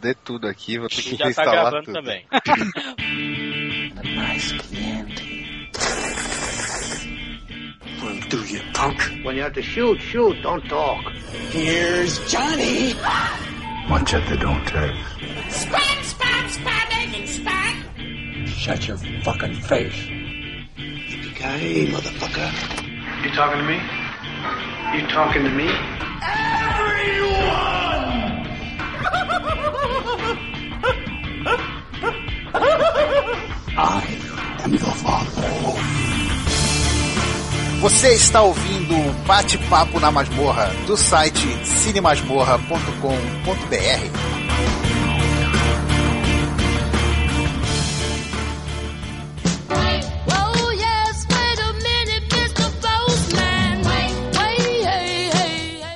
foder tudo aqui, vou ter que Já tá gravando tudo. também. Run through you, punk. When you have to shoot, shoot, don't talk. Here's Johnny. Watch it, they don't text. Spam, spam, spamming and spam. Shut your fucking face. Yippee-ki-yay, motherfucker. You talking to me? You talking to me? I am your father. Você está ouvindo o Bate-Papo na Masmorra do site cinemasmorra.com.br. Oh.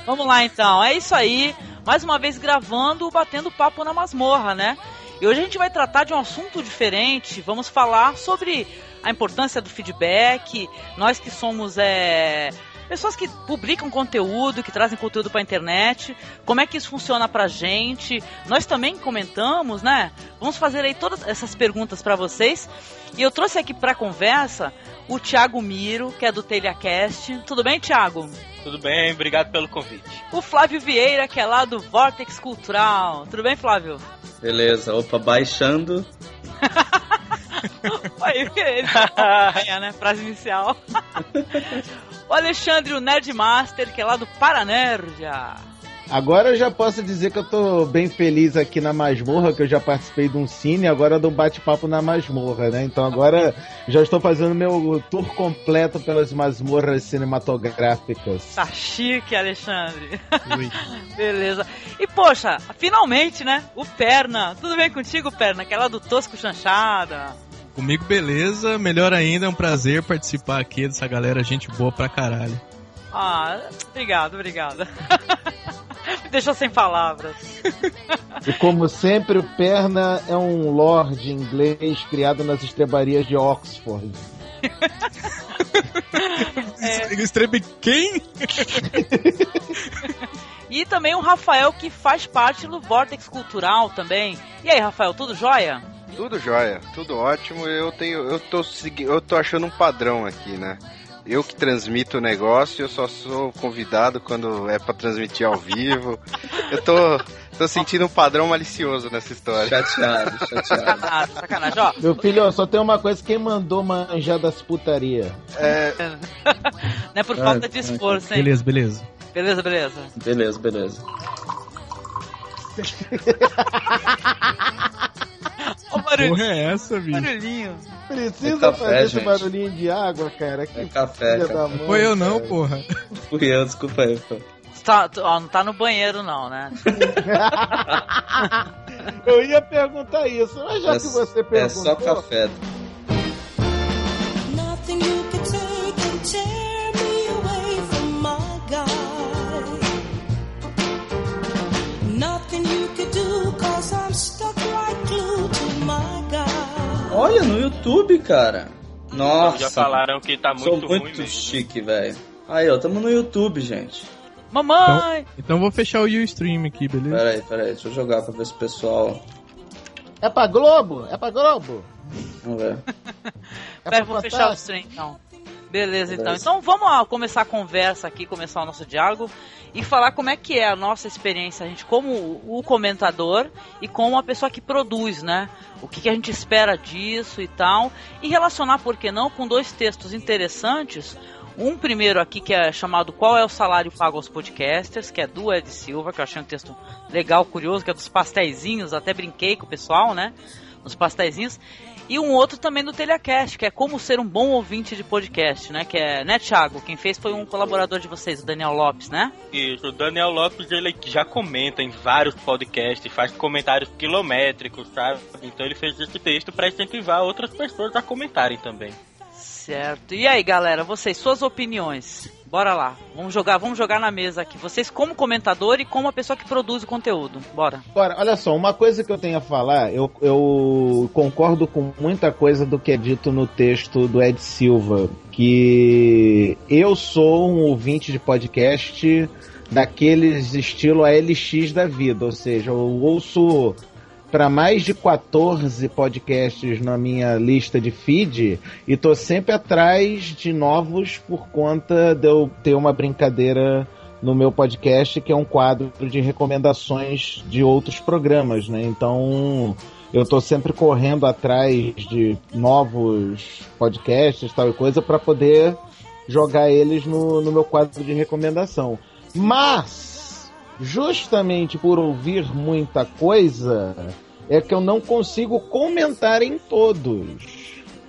Vamos lá então, é isso aí. Mais uma vez gravando, batendo papo na masmorra, né? E hoje a gente vai tratar de um assunto diferente. Vamos falar sobre a importância do feedback. Nós que somos é, pessoas que publicam conteúdo, que trazem conteúdo para internet. Como é que isso funciona pra gente? Nós também comentamos, né? Vamos fazer aí todas essas perguntas para vocês. E eu trouxe aqui para conversa o Thiago Miro, que é do TelhaCast. Tudo bem, Thiago? Tudo bem, obrigado pelo convite. O Flávio Vieira, que é lá do Vortex Cultural. Tudo bem, Flávio? Beleza, opa, baixando. Aí, ele é, né? Frase inicial. o Alexandre, o Nerdmaster, que é lá do Paranerdia. Agora eu já posso dizer que eu tô bem feliz aqui na masmorra, que eu já participei de um cine, agora dou um bate-papo na masmorra, né? Então agora já estou fazendo meu tour completo pelas masmorras cinematográficas. Tá chique, Alexandre. Beleza. E, poxa, finalmente, né? O Perna. Tudo bem contigo, Perna? Que é lá do Tosco Chanchada. Comigo, beleza. Melhor ainda, é um prazer participar aqui dessa galera, gente boa pra caralho. Ah, obrigado, obrigado. Me deixou sem palavras. E como sempre, o Perna é um lord inglês criado nas estrebarias de Oxford. É. Estrebe quem? E também o Rafael, que faz parte do Vortex Cultural também. E aí, Rafael, tudo jóia? Tudo jóia, tudo ótimo. Eu tenho, eu tô eu tô achando um padrão aqui, né? Eu que transmito o negócio, eu só sou convidado quando é pra transmitir ao vivo. Eu tô, tô sentindo um padrão malicioso nessa história. Chateado, chateado. Sacanagem, sacanagem. Ó, Meu filho, ó, só tem uma coisa: quem mandou manjar das putaria? não é por falta de esforço, hein? Beleza, beleza. Beleza, beleza. Beleza, beleza. Barulhinho. Porra é essa, bicho? barulhinho. Precisa É café, fazer esse gente. barulhinho de água, cara. Que É café, filha cara. da mãe, Foi eu não, cara. porra. Fui eu, desculpa aí, pô. Tá, ó, não tá no banheiro, não, né? Eu ia perguntar isso, mas já É, que você é perguntou. só café. Olha, no YouTube, cara. Nossa. Já falaram que tá Sou muito ruim muito chique, velho. Aí, ó, tamo no YouTube, gente. Mamãe! Então vou fechar o Ustream aqui, beleza? Pera aí, pera aí, deixa eu jogar pra ver se o pessoal. É pra Globo? É pra Globo? Vamos ver. É pra vou fechar o stream, então. Beleza, então. Beleza. Então vamos começar a conversa aqui, começar o nosso diálogo e falar como é que é a nossa experiência, a gente como o comentador e como a pessoa que produz, né? O que, que a gente espera disso e tal. E relacionar, por que não, com dois textos interessantes. Um primeiro aqui que é chamado Qual é o salário pago aos podcasters, que é do Ed Silva, que eu achei um texto legal, curioso, que é dos pastéisinhos, até brinquei com o pessoal, né? Os pastéisinhos. E um outro também do Telecast, que é como ser um bom ouvinte de podcast, né? Que é, né, Thiago? Quem fez foi um colaborador de vocês, o Daniel Lopes, né? Isso, o Daniel Lopes ele já comenta em vários podcasts, faz comentários quilométricos, sabe? Então ele fez esse texto para incentivar outras pessoas a comentarem também. Certo. E aí, galera, vocês, suas opiniões? Bora lá. Vamos jogar, vamos jogar na mesa aqui. Vocês como comentador e como a pessoa que produz o conteúdo. Bora. Agora, olha só, uma coisa que eu tenho a falar, eu, eu concordo com muita coisa do que é dito no texto do Ed Silva, que eu sou um ouvinte de podcast daqueles estilo ALX da vida, ou seja, eu ouço para mais de 14 podcasts na minha lista de feed e tô sempre atrás de novos por conta de eu ter uma brincadeira no meu podcast que é um quadro de recomendações de outros programas, né? Então eu tô sempre correndo atrás de novos podcasts, tal e coisa, para poder jogar eles no, no meu quadro de recomendação. Mas, justamente por ouvir muita coisa, é que eu não consigo comentar em todos.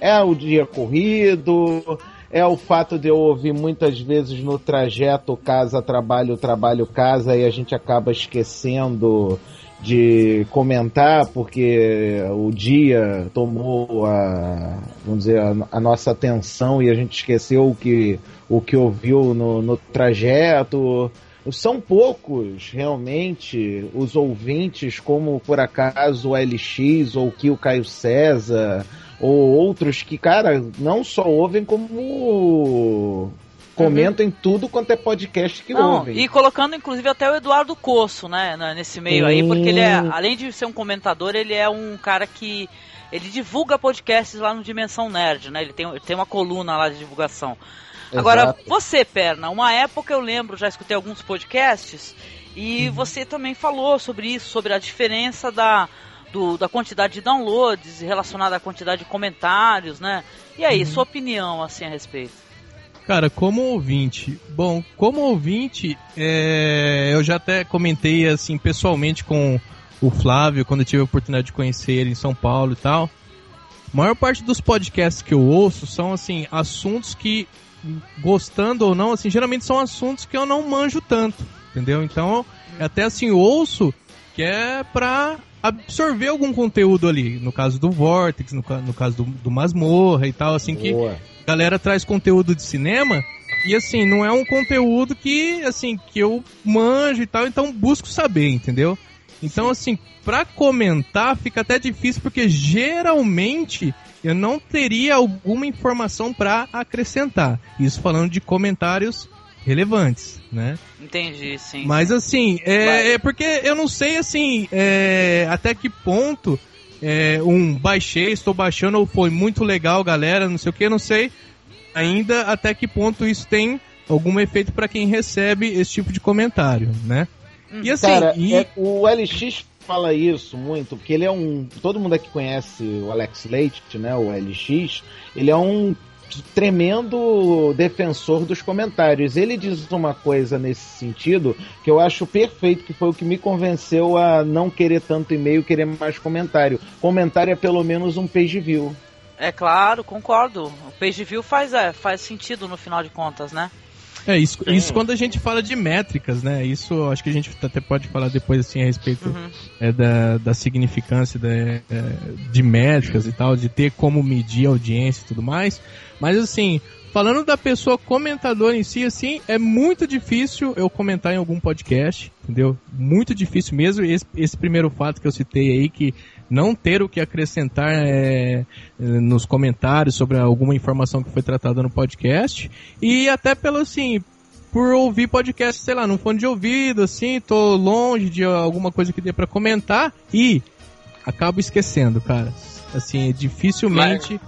É o dia corrido, é o fato de eu ouvir muitas vezes no trajeto casa-trabalho, trabalho-casa e a gente acaba esquecendo de comentar porque o dia tomou a, vamos dizer, a, a nossa atenção e a gente esqueceu o que, o que ouviu no, no trajeto. São poucos, realmente, os ouvintes, como por acaso o LX ou que o Caio César, ou outros que, cara, não só ouvem como comentam em tudo quanto é podcast que Não, ouvem. e colocando inclusive até o Eduardo Coço, né, nesse meio aí, porque ele é, além de ser um comentador, ele é um cara que ele divulga podcasts lá no Dimensão Nerd, né? Ele tem, ele tem uma coluna lá de divulgação. Agora, você, Perna, uma época eu lembro, já escutei alguns podcasts e você também falou sobre isso, sobre a diferença da, do- da quantidade de downloads relacionada à quantidade de comentários, né? E aí, sua opinião assim a respeito? Cara, como ouvinte, bom, como ouvinte, é, eu já até comentei assim pessoalmente com o Flávio quando eu tive a oportunidade de conhecer ele em São Paulo e tal. A maior parte dos podcasts que eu ouço são assim assuntos que, gostando ou não, assim, geralmente são assuntos que eu não manjo tanto, entendeu? Então, até assim ouço que é pra absorver algum conteúdo ali, no caso do Vortex, no, no caso do, do Masmorra e tal, assim que Boa. a galera traz conteúdo de cinema e assim, não é um conteúdo que assim, que eu manjo e tal, então busco saber, entendeu? Então assim, pra comentar fica até difícil porque geralmente eu não teria alguma informação pra acrescentar. Isso falando de comentários relevantes, né? Entendi, sim. Mas assim, é, é porque eu não sei assim, é, até que ponto é, um baixei, estou baixando, ou foi muito legal, galera, não sei o que, não sei ainda até que ponto isso tem algum efeito para quem recebe esse tipo de comentário, né? E assim, Cara, e- é- o LX fala isso muito, porque ele é um. Todo mundo aqui conhece o Alex Leite, né? O LX. Ele é um tremendo defensor dos comentários. Ele diz uma coisa nesse sentido que eu acho perfeito, que foi o que me convenceu a não querer tanto e-mail, querer mais comentário. Comentário é pelo menos um page view. É claro, concordo. O page view faz, é, faz sentido no final de contas, né? É, isso, isso quando a gente fala de métricas, né? Isso acho que a gente até pode falar depois assim a respeito é, da, da significância da, é, de métricas e tal, de ter como medir a audiência e tudo mais. Mas assim, falando da pessoa comentadora em si, assim, é muito difícil eu comentar em algum podcast, entendeu? Muito difícil mesmo. Esse, esse primeiro fato que eu citei aí, que não ter o que acrescentar é, é, nos comentários sobre alguma informação que foi tratada no podcast. E até pelo assim, por ouvir podcast, sei lá, num fone de ouvido, assim, tô longe de alguma coisa que dê pra comentar e acabo esquecendo, cara. Assim, dificilmente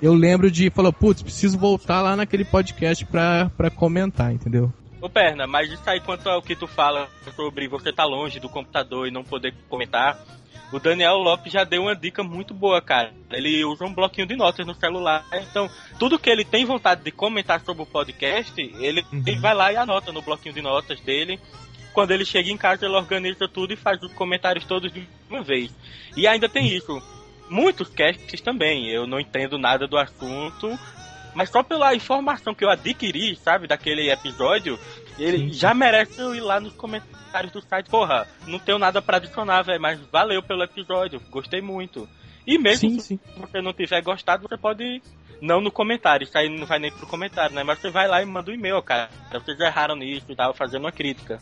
eu lembro de falar, putz, preciso voltar lá naquele podcast pra, pra comentar, entendeu? Ô Perna, mas isso aí quanto ao que tu fala sobre você estar longe do computador e não poder comentar, o Daniel Lopes já deu uma dica muito boa, cara. Ele usa um bloquinho de notas no celular, então tudo que ele tem vontade de comentar sobre o podcast, ele, ele vai lá e anota no bloquinho de notas dele. Quando ele chega em casa, ele organiza tudo e faz os comentários todos de uma vez. E ainda tem isso. Muitos casts também, eu não entendo nada do assunto, mas só pela informação que eu adquiri, sabe, daquele episódio, ele já merece eu ir lá nos comentários do site. Porra, não tenho nada pra adicionar, velho, mas valeu pelo episódio, gostei muito. E mesmo Sim, se sim. você não tiver gostado, você pode. Não no comentário, isso aí não vai nem pro comentário, né? Mas você vai lá e manda um e-mail, cara. Vocês erraram nisso e tava fazendo uma crítica.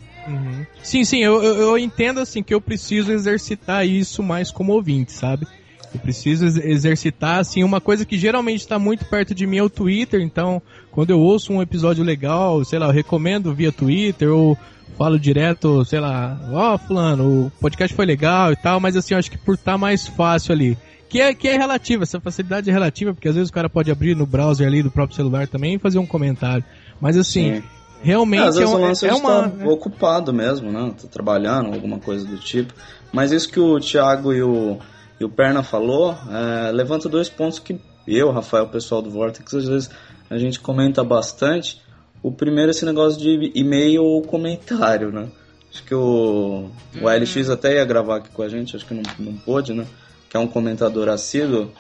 Sim, sim, eu, eu, eu entendo assim que eu preciso exercitar isso mais como ouvinte, sabe? Eu preciso ex- exercitar, assim, uma coisa que geralmente está muito perto de mim é o Twitter, então quando eu ouço um episódio legal, sei lá, eu recomendo via Twitter ou falo direto, sei lá, ó, fulano, o podcast foi legal e tal, mas assim, eu acho que por estar mais fácil ali. Que é, que é relativa, essa facilidade é relativa, porque às vezes o cara pode abrir no browser ali do próprio celular também e fazer um comentário. Mas assim, Sim. realmente É, é, um- é uma. tá ocupado mesmo, né? Tá trabalhando, alguma coisa do tipo. Mas isso que o Thiago e o, e o Perna falou, é, levanta dois pontos que eu, Rafael, o pessoal do Vortex, às vezes a gente comenta bastante. O primeiro é esse negócio de e-mail ou comentário, né? Acho que o, o LX até ia gravar aqui com a gente, acho que não, não pôde, né? Que é um comentador assíduo.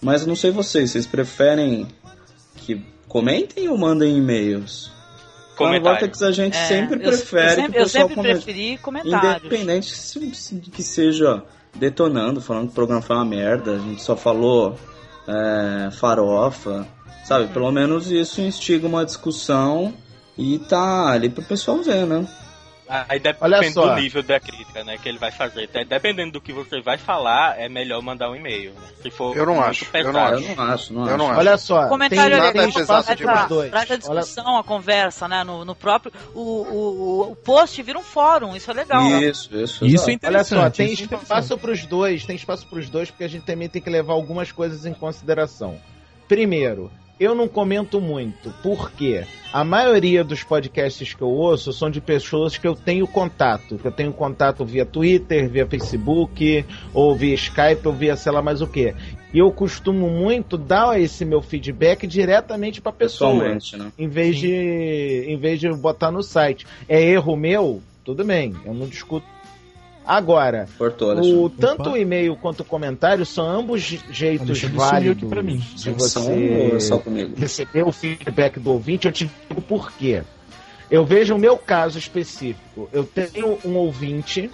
Mas não sei vocês, vocês preferem que comentem ou mandem e-mails? Comentário. Vortex a gente É, sempre eu- prefere eu que sempre, o eu pessoal sempre comente. preferi comentários. Independente se, se- de que seja detonando, falando que o programa foi uma merda, a gente só falou é, farofa, sabe? Pelo menos isso instiga uma discussão e tá ali pro pessoal ver, né? Aí Olha depende do nível da crítica, né, que ele vai fazer. Dependendo do que você vai falar, é melhor mandar um e-mail. Né? Se for Eu não acho, eu pesado. não Eu não acho, não Eu acho. não acho. Olha só, Comentário tem, ali, nada tem é pesado traz demais. para a, dois. traz a Olha, discussão, a conversa, né? No, no próprio. O, o, o post vira um fórum, isso é legal. né? Isso, isso. Isso é exato. Olha interessante. só, tem isso é interessante. espaço para os dois, tem espaço para os dois, porque a gente também tem que levar algumas coisas em consideração. Primeiro, eu não comento muito, porque a maioria dos podcasts que eu ouço são de pessoas que eu tenho contato, que eu tenho contato via Twitter, via Facebook, ou via Skype, ou via sei lá mais o que. E eu costumo muito dar esse meu feedback diretamente para pessoa Pessoalmente, né? em vez de em vez de botar no site. É erro meu? Tudo bem, eu não discuto. Agora, Cortou, o, tanto o e-mail quanto o comentário são ambos jeitos válidos aqui pra mim. de você só comigo? receber o feedback do ouvinte. Eu te digo por quê. Eu vejo o meu caso específico. Eu tenho um ouvinte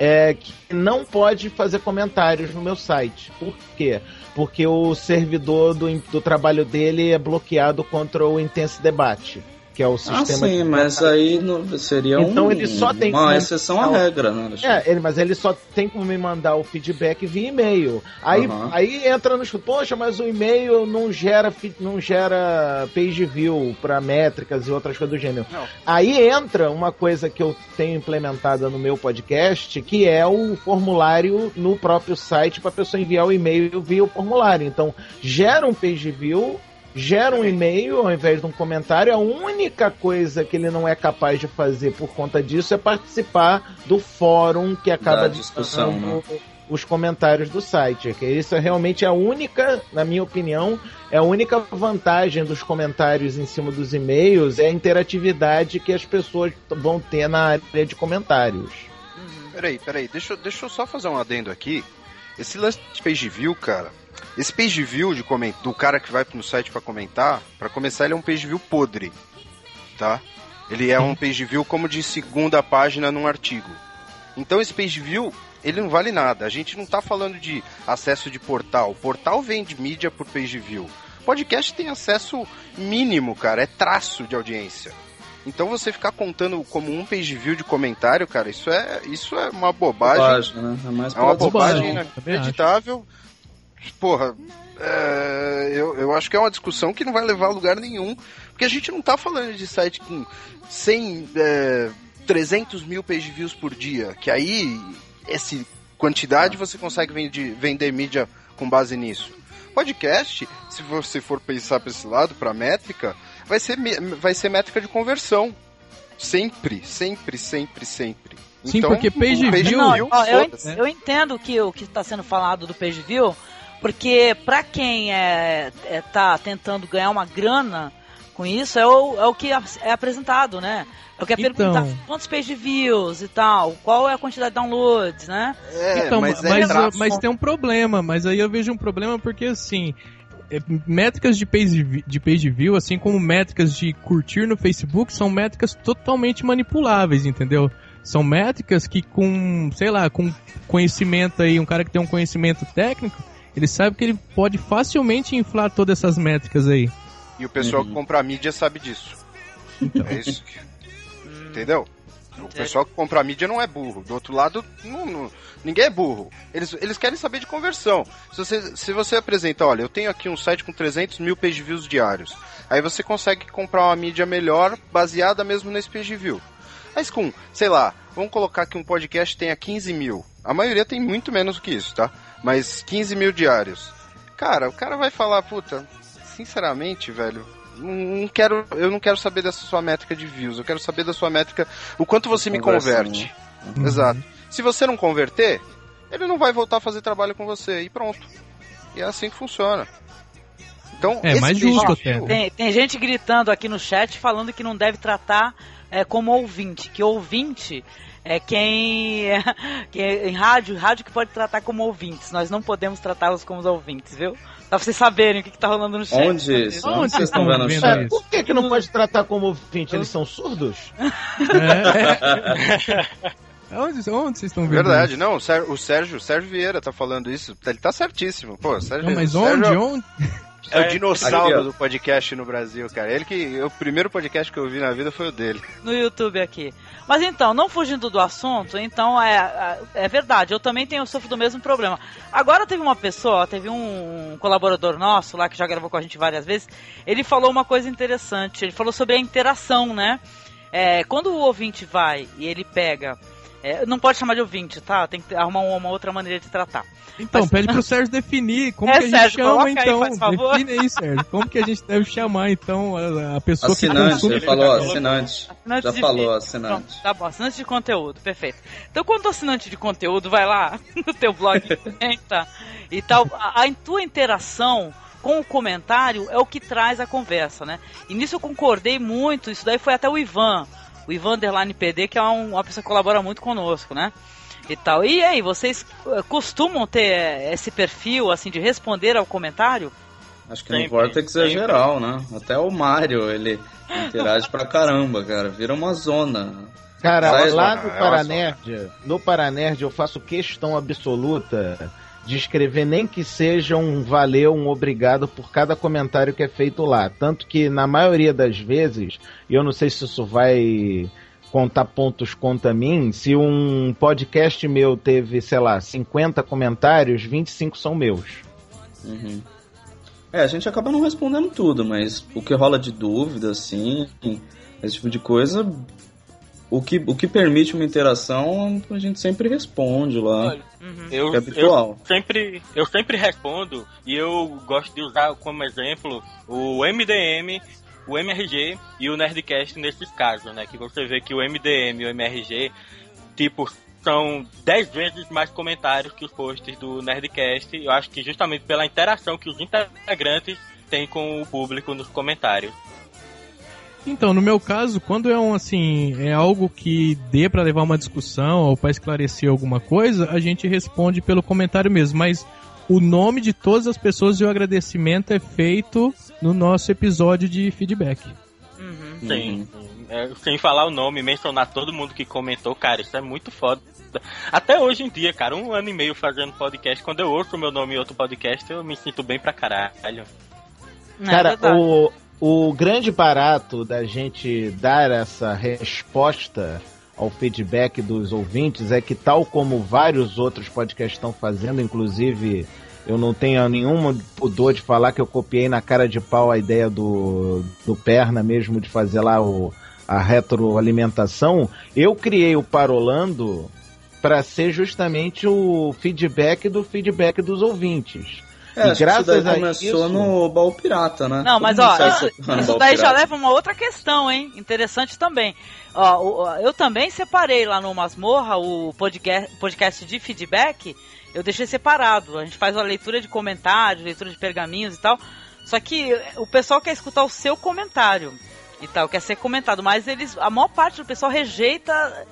é, que não pode fazer comentários no meu site. Por quê? Porque o servidor do, do trabalho dele é bloqueado contra o Intense Debate, que é o Ah, sistema sim, de mas aí não- seria Então um- ele só tem uma exceção à regra, né? É, ele, mas ele só tem como me mandar o feedback via e-mail. Aí, Aham. aí entra no poxa, mas o e-mail não gera, não gera page view para métricas e outras coisas do gênero. Não. Aí entra uma coisa que eu tenho implementada no meu podcast, que é o formulário no próprio site para a pessoa enviar o e-mail via o formulário. Então, gera um page view gera um e-mail ao invés de um comentário. A única coisa que ele não é capaz de fazer por conta disso é participar do fórum que acaba Da discussão, né? os comentários do site. Que isso é realmente a única, na minha opinião, é a única vantagem dos comentários em cima dos e-mails é a interatividade que as pessoas vão ter na área de comentários. Peraí, peraí, deixa, eu- deixa eu só fazer um adendo aqui. Esse lance de page view, cara. Esse page view de coment... do cara que vai no site pra comentar, pra começar, ele é um page view podre. Tá? Ele é um page view como de segunda página num artigo. Então esse page view, ele não vale nada. A gente não tá falando de acesso de portal. Portal vende mídia por page view. Podcast tem acesso mínimo, cara. É traço de audiência. Então você ficar contando como um page view de comentário, cara, isso é, isso é uma bobagem. Bobagem, né? É mais É uma bobagem Bobagem, inacreditável. Porra, é, eu, eu acho que é uma discussão que não vai levar a lugar nenhum. Porque a gente não tá falando de site com 100, é, 300 mil page views por dia. Que aí, essa quantidade você consegue vender, vender mídia com base nisso. Podcast, se você for pensar para esse lado, para métrica, vai ser, vai ser métrica de conversão. Sempre, sempre, sempre, sempre. Sim, porque page o view- Não, ó, eu, eu entendo que o que está sendo falado do page view, porque para quem é, é, tá tentando ganhar uma grana com isso, é o, é o que é apresentado, né? É o que é Então. perguntar quantos page views e tal, qual é a quantidade de downloads, né? É, então, mas, mas, é traço. mas tem um problema, mas aí eu vejo um problema porque assim. é, Métricas de page, de page view, assim como métricas de curtir no Facebook, são métricas totalmente manipuláveis, entendeu? São métricas que com, sei lá, com conhecimento aí, um cara que tem um conhecimento técnico, ele sabe que ele pode facilmente inflar todas essas métricas aí. E o pessoal que compra a mídia sabe disso. É isso que... Entendeu? O pessoal que compra a mídia não é burro. Do outro lado, não- não- ninguém é burro. Eles, eles querem saber de conversão. Se você, se você apresenta, olha, eu tenho aqui um site com 300 mil page views diários. Aí você consegue comprar uma mídia melhor, baseada mesmo nesse page view. Mas com, sei lá, vamos colocar que um podcast tenha 15 mil. A maioria tem muito menos do que isso, tá? Mas 15 mil diários. Cara, o cara vai falar, puta, sinceramente, velho, não, não quero, eu não quero saber dessa sua métrica de views, eu quero saber da sua métrica, o quanto você me converte. Uhum. Exato. Se você não converter, ele não vai voltar a fazer trabalho com você e pronto. E é assim que funciona. Então, É, esse mais justo até, né? Tem, tem gente gritando aqui no chat falando que não deve tratar é, como ouvinte, que ouvinte é quem, que é em rádio, rádio que pode tratar como ouvintes. Nós não podemos tratá-los como ouvintes, viu? Pra vocês saberem o que, que tá rolando no chat. Onde isso? Onde vocês estão vendo isso? Por que, que não pode tratar como ouvinte? Eles são surdos? É. Onde, onde vocês estão vendo? Verdade, isso? não, o Sér- o Sérgio, o Sérgio Vieira tá falando isso, ele tá certíssimo. Pô, Sérgio, Não, mas o Sérgio onde? É o-? É dinossauro do podcast no Brasil, cara. Ele que. O primeiro podcast que eu vi na vida foi o dele. no YouTube aqui. Mas então, não fugindo do assunto, então é, é verdade, eu também tenho sofro do mesmo problema. Agora teve uma pessoa, teve um colaborador nosso lá que já gravou com a gente várias vezes, ele falou uma coisa interessante, ele falou sobre a interação, né? É, quando o ouvinte vai e ele pega. É, não pode chamar de ouvinte, tá? Tem que arrumar uma, uma outra maneira de tratar. Então, Mas- pede pro Sérgio definir como É, que a gente Sérgio, chama, aí, então. faz favor. Define aí, Sérgio. Como que a gente deve chamar, então, a, a pessoa que Assinante, consome... ele falou assinante. Assinante Já de falou, vídeo. assinante. Pronto, tá bom, assinante de conteúdo, perfeito. Então, quando o assinante de conteúdo vai lá no teu blog comenta e tal, a, a tua interação com o comentário é o que traz a conversa, né? E nisso eu concordei muito, isso daí foi até o Ivan, o Ivan Underline PD, que é um- uma pessoa que colabora muito conosco, né? E tal. E aí, vocês eh, costumam ter eh, esse perfil, assim, de responder ao comentário? Acho que no Sempre, Vortex é sempre. geral, né? Até o Mario, ele interage pra caramba, cara. Vira uma zona. Cara, Sai, lá no é Paranerd, no Paranerd eu faço questão absoluta de escrever nem que seja um valeu, um obrigado por cada comentário que é feito lá. Tanto que na maioria das vezes, e eu não sei se isso vai contar pontos contra mim, se um podcast meu teve, sei lá, 50 comentários, 25 são meus. Uhum. É, a gente acaba não respondendo tudo, mas o que rola de dúvida, assim, esse tipo de coisa, o que, o que permite uma interação, a gente sempre responde lá. Olha, Eu, É habitual. eu sempre, eu sempre respondo e eu gosto de usar como exemplo o MDM, o MRG e o Nerdcast nesses casos, né? Que você vê que o MDM e o MRG, tipo, são 10 vezes mais comentários que os posts do Nerdcast. Eu acho que justamente pela interação que os integrantes têm com o público nos comentários. Então, no meu caso, quando é um assim, é algo que dê pra levar uma discussão ou pra esclarecer alguma coisa, a gente responde pelo comentário mesmo, mas o nome de todas as pessoas e o agradecimento é feito no nosso episódio de feedback. Uhum. Sim. É, sem falar o nome, mencionar todo mundo que comentou, cara, isso é muito foda. Até hoje em dia, cara, um ano e meio fazendo podcast, quando eu ouço o meu nome em outro podcast, eu me sinto bem pra caralho. É Cara, verdade. o, o grande barato da gente dar essa resposta ao feedback dos ouvintes é que, tal como vários outros podcasts estão fazendo, inclusive eu não tenho nenhum pudor de falar que eu copiei na cara de pau a ideia do, do Perna mesmo de fazer lá o, a retroalimentação, eu criei o Parolando para ser justamente o feedback do feedback dos ouvintes. É, E graças a começou isso- no Baú Pirata, né? Não, mas mundo ó, isso, isso daí já Pirata. leva uma outra questão, hein? Interessante também. Ó, eu também separei lá no Masmorra o podcast, podcast de feedback. Eu deixei separado. A gente faz uma leitura de comentários, leitura de pergaminhos e tal. Só que o pessoal quer escutar o seu comentário e tal, quer ser comentado, mas eles, a maior parte do pessoal rejeita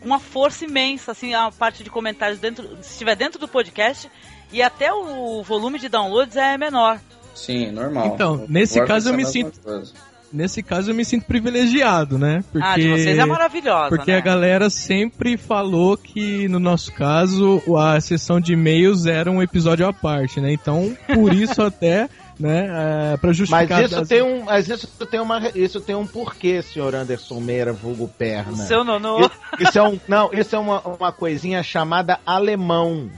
uma força imensa, assim, a parte de comentários dentro, se estiver dentro do podcast e até o volume de downloads é menor. Sim, normal. Então, nesse caso eu me sinto- coisa. Nesse caso eu me sinto privilegiado, né? Porque Ah, de vocês é maravilhosa, Porque né? a galera sempre falou que, no nosso caso, a sessão de e-mails era um episódio à parte, né? Então, por isso até né? É, pra Mas justificar. isso as- tem um, mas isso tem uma, isso tem um porquê, senhor Anderson Meira, vulgo perna. Seu nonô. Isso, isso é um, não, isso é uma, uma coisinha chamada alemão.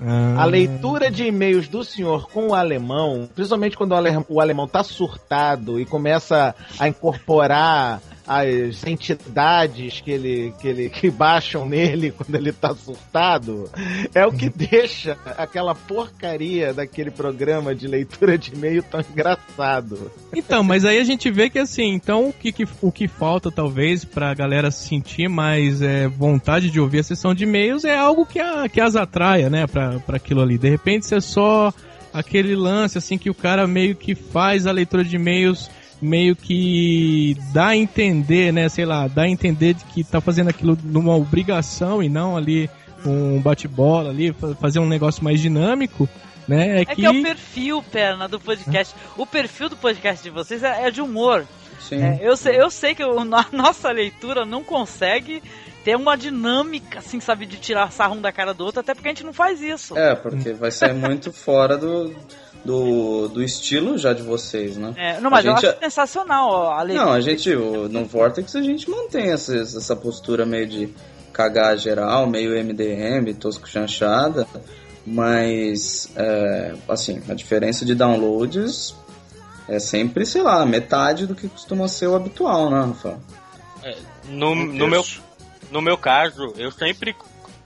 Ah, A leitura de e-mails do senhor com o alemão, principalmente quando o ale- o alemão tá surtado e começa a incorporar as entidades que ele, que ele que baixam nele quando ele tá surtado, é o que deixa aquela porcaria daquele programa de leitura de e-mail tão engraçado. Então, mas aí a gente vê que assim, então o que, que- o que falta talvez pra galera sentir mais é, vontade de ouvir a sessão de e-mails é algo que, a, que as atraia, né, pra, pra aquilo ali. De repente, se é só aquele lance assim que o cara meio que faz a leitura de e-mails meio que dá a entender, né, sei lá, dá a entender de que tá fazendo aquilo numa obrigação e não ali um bate-bola ali, fa- fazer um negócio mais dinâmico, né, é, É que é o perfil, perna, do podcast. O perfil do podcast de vocês é, é de humor. Sim. É, eu, sei, eu sei que o- a nossa leitura não consegue ter uma dinâmica, assim, sabe, de tirar sarro um da cara do outro, até porque a gente não faz isso. É, porque vai sair muito fora do, do, do estilo já de vocês, né? É, não, mas A eu gente acho sensacional ó, a. Não, a gente, o- no Vortex a gente mantém essa, essa postura meio de cagar geral, meio MDM, tosco chanchada, mas, é, assim, a diferença de downloads é sempre, sei lá, metade do que costuma ser o habitual, né, Rafael? No, no, meu, no meu caso, eu sempre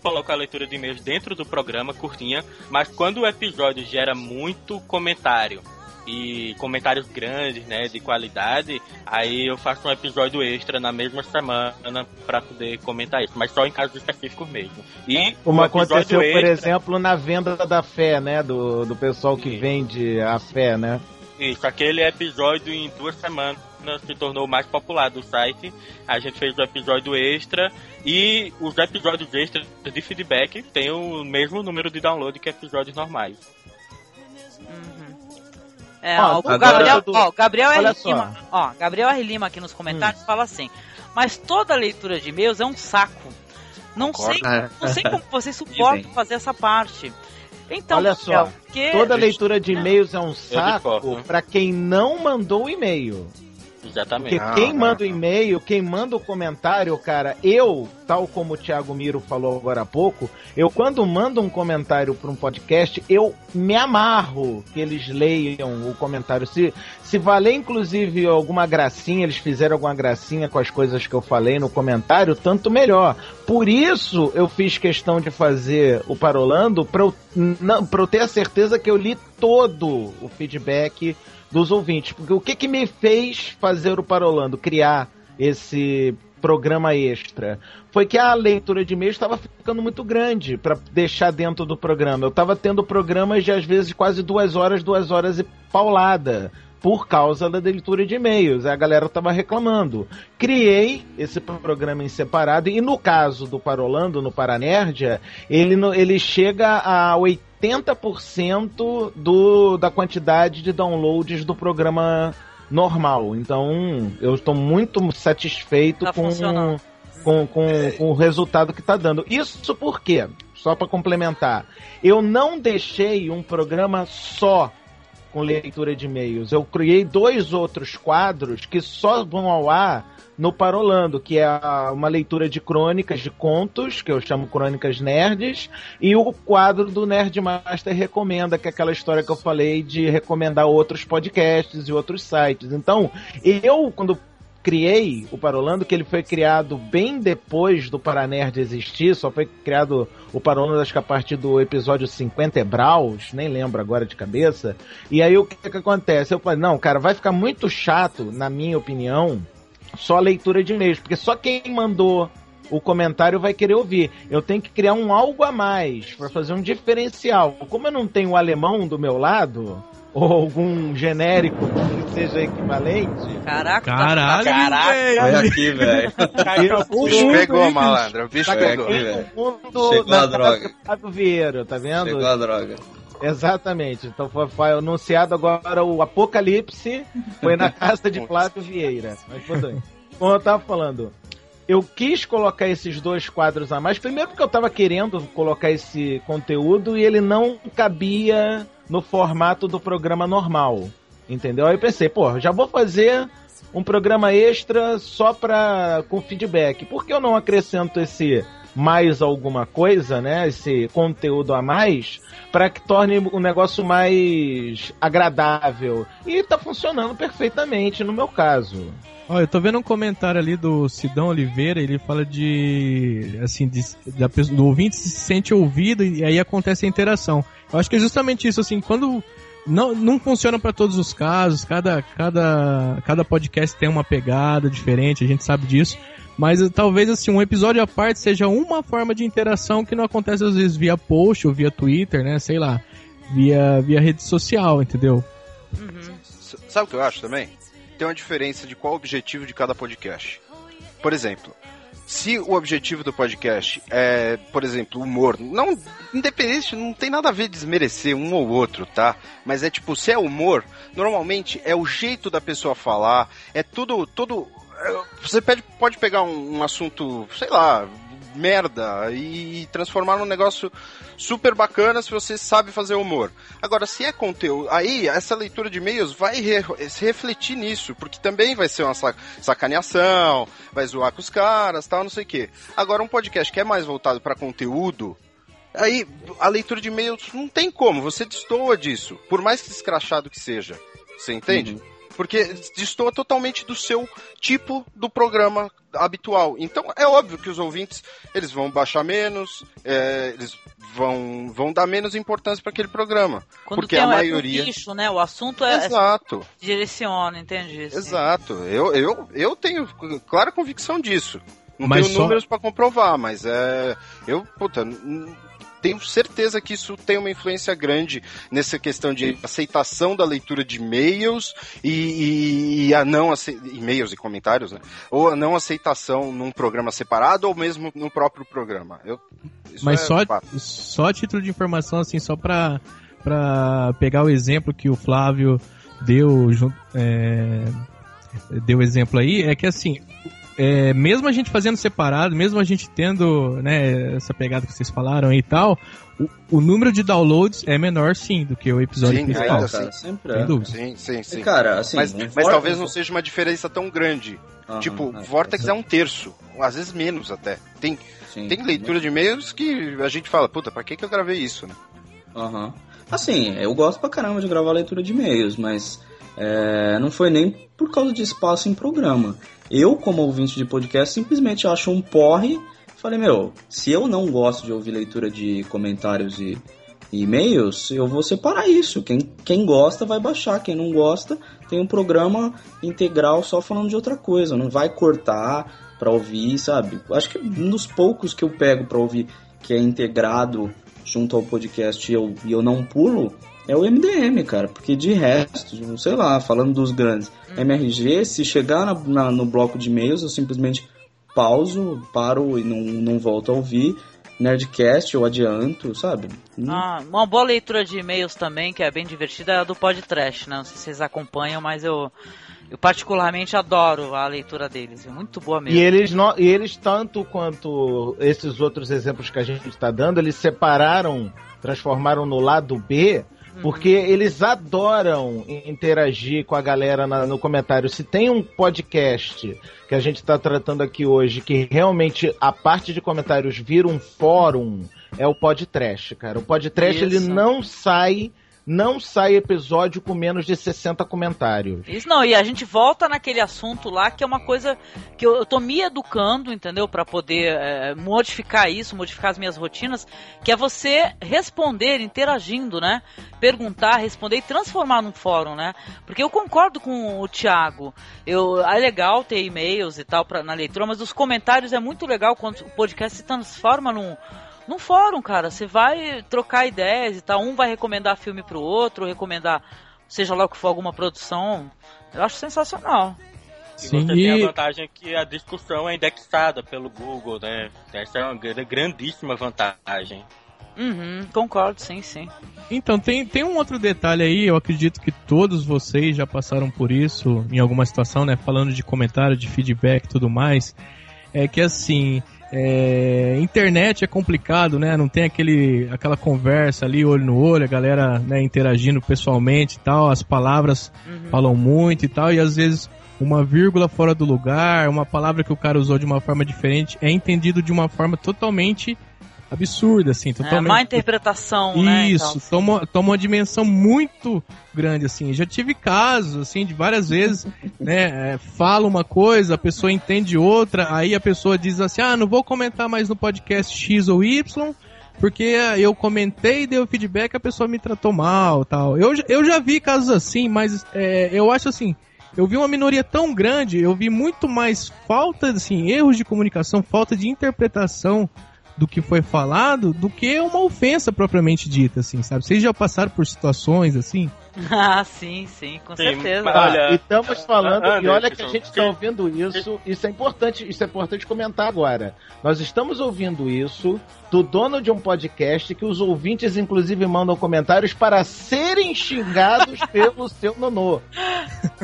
coloco a leitura de e-mails dentro do programa, curtinha, mas quando o episódio gera muito comentário e comentários grandes, né, de qualidade, aí eu faço um episódio extra na mesma semana pra poder comentar isso, mas só em casos específicos mesmo. E Como aconteceu, por extra- exemplo, na venda da fé, né? Do, do pessoal que vende a fé, né? Isso, aquele episódio em duas semanas se tornou o mais popular do site. A gente fez o episódio extra e os episódios extras de feedback têm o mesmo número de download que episódios normais. É, Ó, ó, o Gabriel, do- ó, Gabriel R. Lima, ó, Gabriel R. Lima aqui nos comentários fala assim: "Mas toda leitura de e-mails é um saco. Não sei, não sei como vocês suportam fazer essa parte." Então, Olha só, que toda leitura de e-mails é um saco né? pra quem não mandou o e-mail. Exatamente. Porque quem manda o e-mail, quem manda o comentário, cara, eu, tal como o Thiago Miro falou agora há pouco, eu quando mando um comentário para um podcast, eu me amarro que eles leiam o comentário. Se, se valer, inclusive, alguma gracinha, eles fizeram alguma gracinha com as coisas que eu falei no comentário, tanto melhor. Por isso eu fiz questão de fazer o Parolando pra eu, pra eu ter a certeza que eu li todo o feedback dos ouvintes. Porque o que, que me fez fazer o Parolando, criar esse programa extra? Foi que a leitura de e-mails estava ficando muito grande para deixar dentro do programa. Eu estava tendo programas de às vezes quase duas horas, duas horas e paulada. Por causa da leitura de e-mails, a galera tava reclamando. Criei esse programa em separado, e no caso do Parolando, no Paranerdia, ele, ele chega a 80% do, da quantidade de downloads do programa normal. Então, eu estou muito satisfeito Tá com, com, com, com o resultado que está dando. Isso por quê? Só para complementar. Eu não deixei um programa só com leitura de e-mails. Eu criei dois outros quadros que só vão ao ar no Parolando, que é a- uma leitura de crônicas de contos, que eu chamo Crônicas Nerds, e o quadro do Nerd Master Recomenda, que é aquela história que eu falei de recomendar outros podcasts e outros sites. Então, eu, quando criei o Parolando, que ele foi criado bem depois do Paranerd existir, só foi criado o Parolando acho que a partir do episódio 50 Ebraus, nem lembro agora de cabeça. E aí o que, que acontece? Eu falei, não, cara, vai ficar muito chato, na minha opinião, só a leitura de e-mails, porque só quem mandou o comentário vai querer ouvir. Eu tenho que criar um algo a mais para fazer um diferencial. Como eu não tenho o alemão do meu lado, ou algum genérico que seja equivalente. Caraca, Caralho, caraca. velho. Olha aqui, velho. O O bicho pegou, malandro. O bicho Tá pegou. velho. Chegou a droga. Vieira, tá vendo? Chegou a droga. Exatamente. Então foi, foi anunciado agora o Apocalipse, foi na casa de Flávio Vieira. Mas tudo bem. Como eu tava falando, eu quis colocar esses dois quadros a mais, primeiro porque eu tava querendo colocar esse conteúdo e ele não cabia no formato do programa normal. Entendeu? Aí eu pensei, pô, já vou fazer um programa extra só pra, com feedback. Por que eu não acrescento esse mais alguma coisa, né? Esse conteúdo a mais, para que torne o negócio mais agradável. E tá funcionando perfeitamente no meu caso. Olha, eu tô vendo um comentário ali do Sidão Oliveira, ele fala de. assim, de, da pessoa- do ouvinte se sente ouvido e aí acontece a interação. Eu acho que é justamente isso, assim, quando. Não, não funciona para todos os casos, cada, cada, cada podcast tem uma pegada diferente, a gente sabe disso. Mas eh, talvez assim, um episódio à parte seja uma forma de interação que não acontece às vezes via post ou via Twitter, né? Sei lá. Via, via rede social, entendeu? S- Sabe o que eu acho também? Tem uma diferença de qual o objetivo de cada podcast. Por exemplo, se o objetivo do podcast é, por exemplo, humor, não independente, não tem nada a ver desmerecer um ou outro, tá? Mas é tipo, se é humor, normalmente é o jeito da pessoa falar, é tudo, tudo. Você pede- pode pegar um, um assunto, sei lá, merda e transformar num negócio super bacana se você sabe fazer humor. Agora, se é conteúdo, aí essa leitura de e-mails vai re- se refletir nisso, porque também vai ser uma sa- sacaneação, vai zoar com os caras, tal, não sei o quê. Agora, um podcast que é mais voltado para conteúdo, aí a leitura de e-mails não tem como, você destoa disso, por mais escrachado que seja. Você entende? Porque destoa totalmente do seu tipo do programa habitual. Então é óbvio que os ouvintes eles vão baixar menos, é, eles vão, vão dar menos importância para aquele programa. Quando porque tem a é maioria. nicho, né? O assunto é, Exato, direciona, entendi. sim. exato. Eu, eu, eu tenho clara convicção disso. Não Mas tenho só- números para comprovar, mas é. Eu, puta, tenho certeza que isso tem uma influência grande nessa questão de aceitação da leitura de e-mails e, e- e a não e-mails e comentários, né? Ou a não aceitação num programa separado ou mesmo no próprio programa. Eu, Mas é só, fato. só título de informação, assim, só pra, pra pegar o exemplo que o Flávio deu, jun- é, deu exemplo aí, é que assim, é, mesmo a gente fazendo separado, mesmo a gente tendo né, essa pegada que vocês falaram aí e tal, o, o número de downloads é menor sim do que o episódio Sim, principal. ainda cara, assim. sempre Sem é. dúvida. Sim, sim, sim. E, cara, assim, mas, um mas Vortex- talvez não seja uma diferença tão grande. Aham, tipo, é, Vortex pode é um terço, às vezes menos até. Tem, Sim. tem leitura de e-mails que a gente fala, puta, pra que, que eu gravei isso, né? Aham. Assim, eu gosto pra caramba de gravar leitura de e-mails, mas é, não foi nem por causa de espaço em programa. Eu, como ouvinte de podcast, simplesmente acho um porre. Falei, meu, se eu não gosto de ouvir leitura de comentários e e-mails, eu vou separar isso. Quem, quem gosta vai baixar, quem não gosta tem um programa integral só falando de outra coisa. Não vai cortar pra ouvir, sabe? Acho que um dos poucos que eu pego pra ouvir que é integrado junto ao podcast e eu, e eu não pulo é o MDM, cara. Porque de resto, sei lá, falando dos grandes, MRG, se chegar na- na- no bloco de e-mails, eu simplesmente pauso, paro e não, não volto a ouvir. Nerdcast eu adianto, sabe? Hum, Ah, uma boa leitura de e-mails também, que é bem divertida, é a do Podtrash, né? Não sei se vocês acompanham, mas eu, eu particularmente adoro a leitura deles. É muito boa mesmo. E eles, no- e eles, tanto quanto esses outros exemplos que a gente está dando, eles separaram, transformaram no lado B, porque eles adoram interagir com a galera na- no comentário. Se tem um podcast que a gente está tratando aqui hoje, que realmente a parte de comentários vira um fórum, é o Podtrash, cara. O Podtrash, ele não sai... Não sai episódio com menos de 60 comentários. Isso não, e a gente volta naquele assunto lá que é uma coisa que eu, eu tô me educando, entendeu? Pra poder é, modificar isso, modificar as minhas rotinas, que é você responder interagindo, né? Perguntar, responder e transformar num fórum, né? Porque eu concordo com o Thiago. Eu, é legal ter e-mails e tal pra, na leitura, mas os comentários é muito legal quando o podcast se transforma num num fórum, cara. Você vai trocar ideias e tal. Um vai recomendar filme pro outro, recomendar, seja lá o que for, alguma produção. Eu acho sensacional. E Sim, você tem e- a vantagem que a discussão é indexada pelo Google, né? Essa é uma gra- grandíssima vantagem. Uhum, concordo, sim, sim. Então, tem, tem um outro detalhe aí, eu acredito que todos vocês já passaram por isso em alguma situação, né? Falando de comentário, de feedback e tudo mais. É que assim, é, internet é complicado, né? Não tem aquele, aquela conversa ali, olho no olho, a galera né, interagindo pessoalmente e tal, as palavras falam muito e tal, e às vezes uma vírgula fora do lugar, uma palavra que o cara usou de uma forma diferente, é entendido de uma forma totalmente absurda, assim, É, má interpretação, né? Isso, Então, toma, toma uma dimensão muito grande, assim. Já tive casos, assim, de várias vezes, né? é, fala uma coisa, a pessoa entende outra, aí a pessoa diz assim, ah, não vou comentar mais no podcast X ou Y, porque eu comentei, dei o feedback, a pessoa me tratou mal tal. Eu, já- eu já vi casos assim, mas é, eu acho assim, eu vi uma minoria tão grande, eu vi muito mais falta, assim, erros de comunicação, falta de interpretação do que foi falado do que uma ofensa propriamente dita, assim, sabe? Vocês já passaram por situações assim? ah, sim, sim, com Sim, certeza. mas- Olha, e estamos falando, ah, e olha que a gente está ouvindo isso, isso é importante, isso é importante comentar agora. Nós estamos ouvindo isso do dono de um podcast que os ouvintes, inclusive, mandam comentários para serem xingados pelo seu nonô.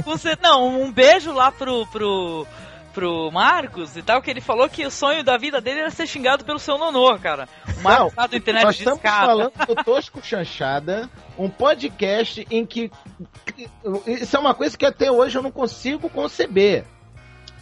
Você, não, um beijo lá pro, pro, pro Marcos e tal, que ele falou que o sonho da vida dele era ser xingado pelo seu nonô, cara. O Marcos do internet Nós estamos escada. falando do Tosco Chanchada, um podcast em que. Isso é uma coisa que até hoje eu não consigo conceber.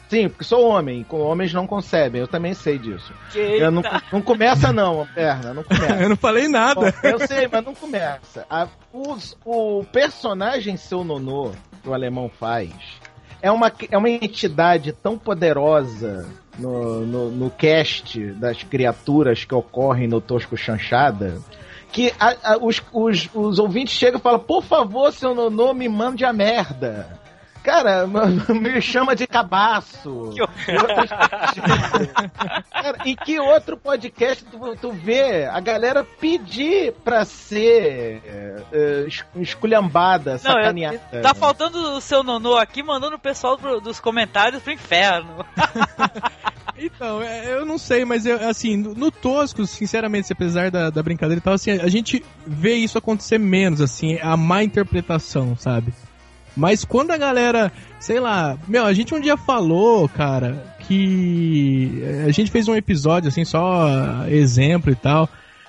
Sim, porque sou homem, com homens não concebem, eu também sei disso. Eu não, não começa não, perna, não começa. Eu não falei nada. Bom, eu sei, mas não começa. A- os- o personagem seu nonô, que o alemão faz, é uma, é uma entidade tão poderosa no, no, no cast das criaturas que ocorrem no Tosco Chanchada. Que a- a- os, os, os ouvintes chegam e falam: Por favor, seu nonô, me mande a merda. Cara, me chama de cabaço. E coisas. Cara, em que outro podcast tu, tu vê a galera pedir pra ser é, es- esculhambada, Não, é- sacaneada? tá faltando o seu nonô aqui, mandando o pessoal pro- dos comentários pro inferno. Então, é, eu não sei, mas eu, assim, no, no Tosco, sinceramente, apesar da, da brincadeira e tal, assim, a gente vê isso acontecer menos, assim, a má interpretação, sabe? Mas quando a galera, sei lá, meu, a gente um dia falou, cara, que a gente fez um episódio, assim, só exemplo e tal.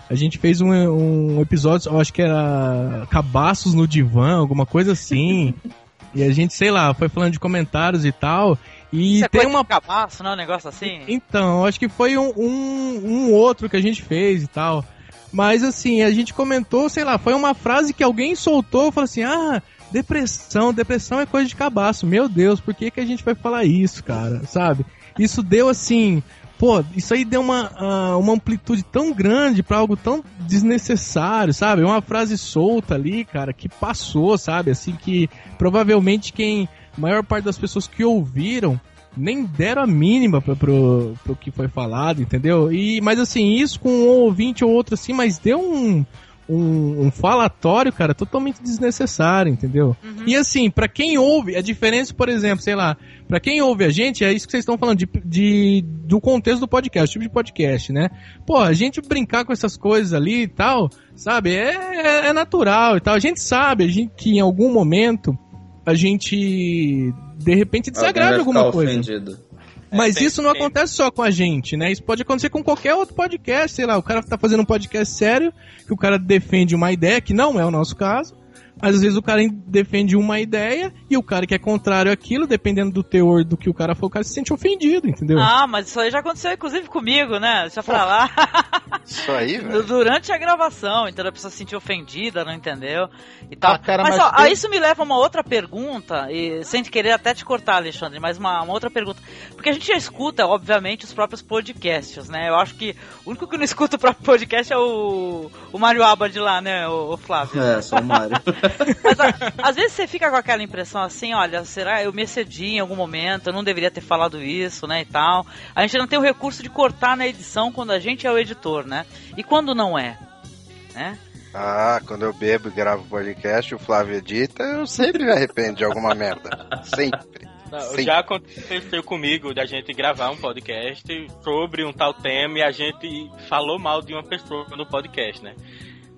A gente fez um, um episódio, eu acho que era Cabaços no Divã, alguma coisa assim. e a gente, sei lá, foi falando de comentários e tal. E Isso é tem coisa uma cabaço, não? Um negócio assim? então, acho que foi um, um, um outro que a gente fez e tal. Mas assim, a gente comentou, sei lá, foi uma frase que alguém soltou, falou assim, ah, depressão, depressão é coisa de cabaço. Meu Deus, por que, que a gente vai falar isso, cara? Sabe? Isso deu assim. Pô, isso aí deu uma, ah, uma amplitude tão grande pra algo tão desnecessário, sabe? Uma frase solta ali, cara, que passou, sabe? Assim, que provavelmente quem. A maior parte das pessoas que ouviram nem deram a mínima pra, pro, pro que foi falado, entendeu? E, mas assim, isso com um ouvinte ou outro assim, mas deu um, um, um falatório, cara, totalmente desnecessário, entendeu? E assim, pra quem ouve, a diferença, por exemplo, sei lá, pra quem ouve a gente, é isso que vocês estão falando, de, de- do contexto do podcast, tipo de podcast, né? Pô, a gente brincar com essas coisas ali e tal, sabe, é, é, é natural e tal. A gente sabe a gente, que em algum momento a gente de repente desagrada alguma coisa. ofendido. Mas tem- isso não tem- acontece só com a gente, né? Isso pode acontecer com qualquer outro podcast, sei lá, o cara tá fazendo um podcast sério, que o cara defende uma ideia, que não é o nosso caso, mas às vezes o cara defende uma ideia e o cara que é contrário àquilo, dependendo do teor do que o cara for, o cara se sente ofendido, entendeu? Ah, mas isso aí já aconteceu inclusive comigo, né? Deixa pra lá. Isso aí, velho. Durante a gravação, então a pessoa se sentiu ofendida, não entendeu? E tal. Ah, cara, mas mas ó, tem- isso me leva a uma outra pergunta, e sem querer até te cortar, Alexandre, mas uma, uma outra pergunta. Porque a gente já escuta, obviamente, os próprios podcasts, né? Eu acho que o único que não escuta o próprio podcast é o, o Mário Abad lá, né, o, o Flávio? É, só o Mário. Mas ó, às vezes você fica com aquela impressão assim, olha, será eu me excedi em algum momento, eu não deveria ter falado isso, né, e tal. A gente não tem o recurso de cortar na edição quando a gente é o editor, né? E quando não é, né? Ah, quando eu bebo e gravo podcast, o Flávio edita, eu sempre me arrependo de alguma merda. Sempre. Não, já aconteceu comigo da gente gravar um podcast sobre um tal tema e a gente falou mal de uma pessoa no podcast, né?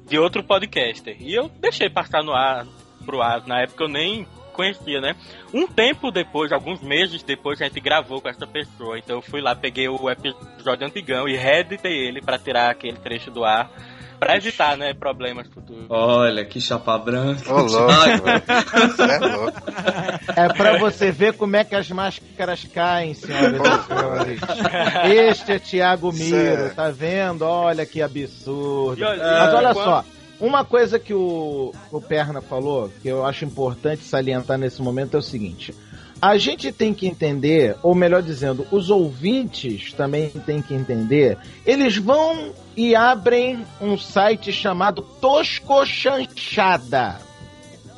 De outro podcaster. E eu deixei passar no ar, pro ar. Na época eu nem conhecia, né? Um tempo depois, alguns meses depois, a gente gravou com essa pessoa. Então eu fui lá, peguei o episódio antigão e reeditei ele pra tirar aquele trecho do ar. Pra evitar, né, problemas futuros. Olha, que chapa branca. Ô, louco, é louco. É pra você ver como é que as máscaras caem, senhoras e senhores. Este é Tiago Miro, tá vendo? Olha que absurdo. Olha- Mas olha quando- só, uma coisa que o, o Perna falou, que eu acho importante salientar nesse momento, é o seguinte. A gente tem que entender, ou melhor dizendo, os ouvintes também têm que entender, eles vão e abrem um site chamado Tosco Chanchada.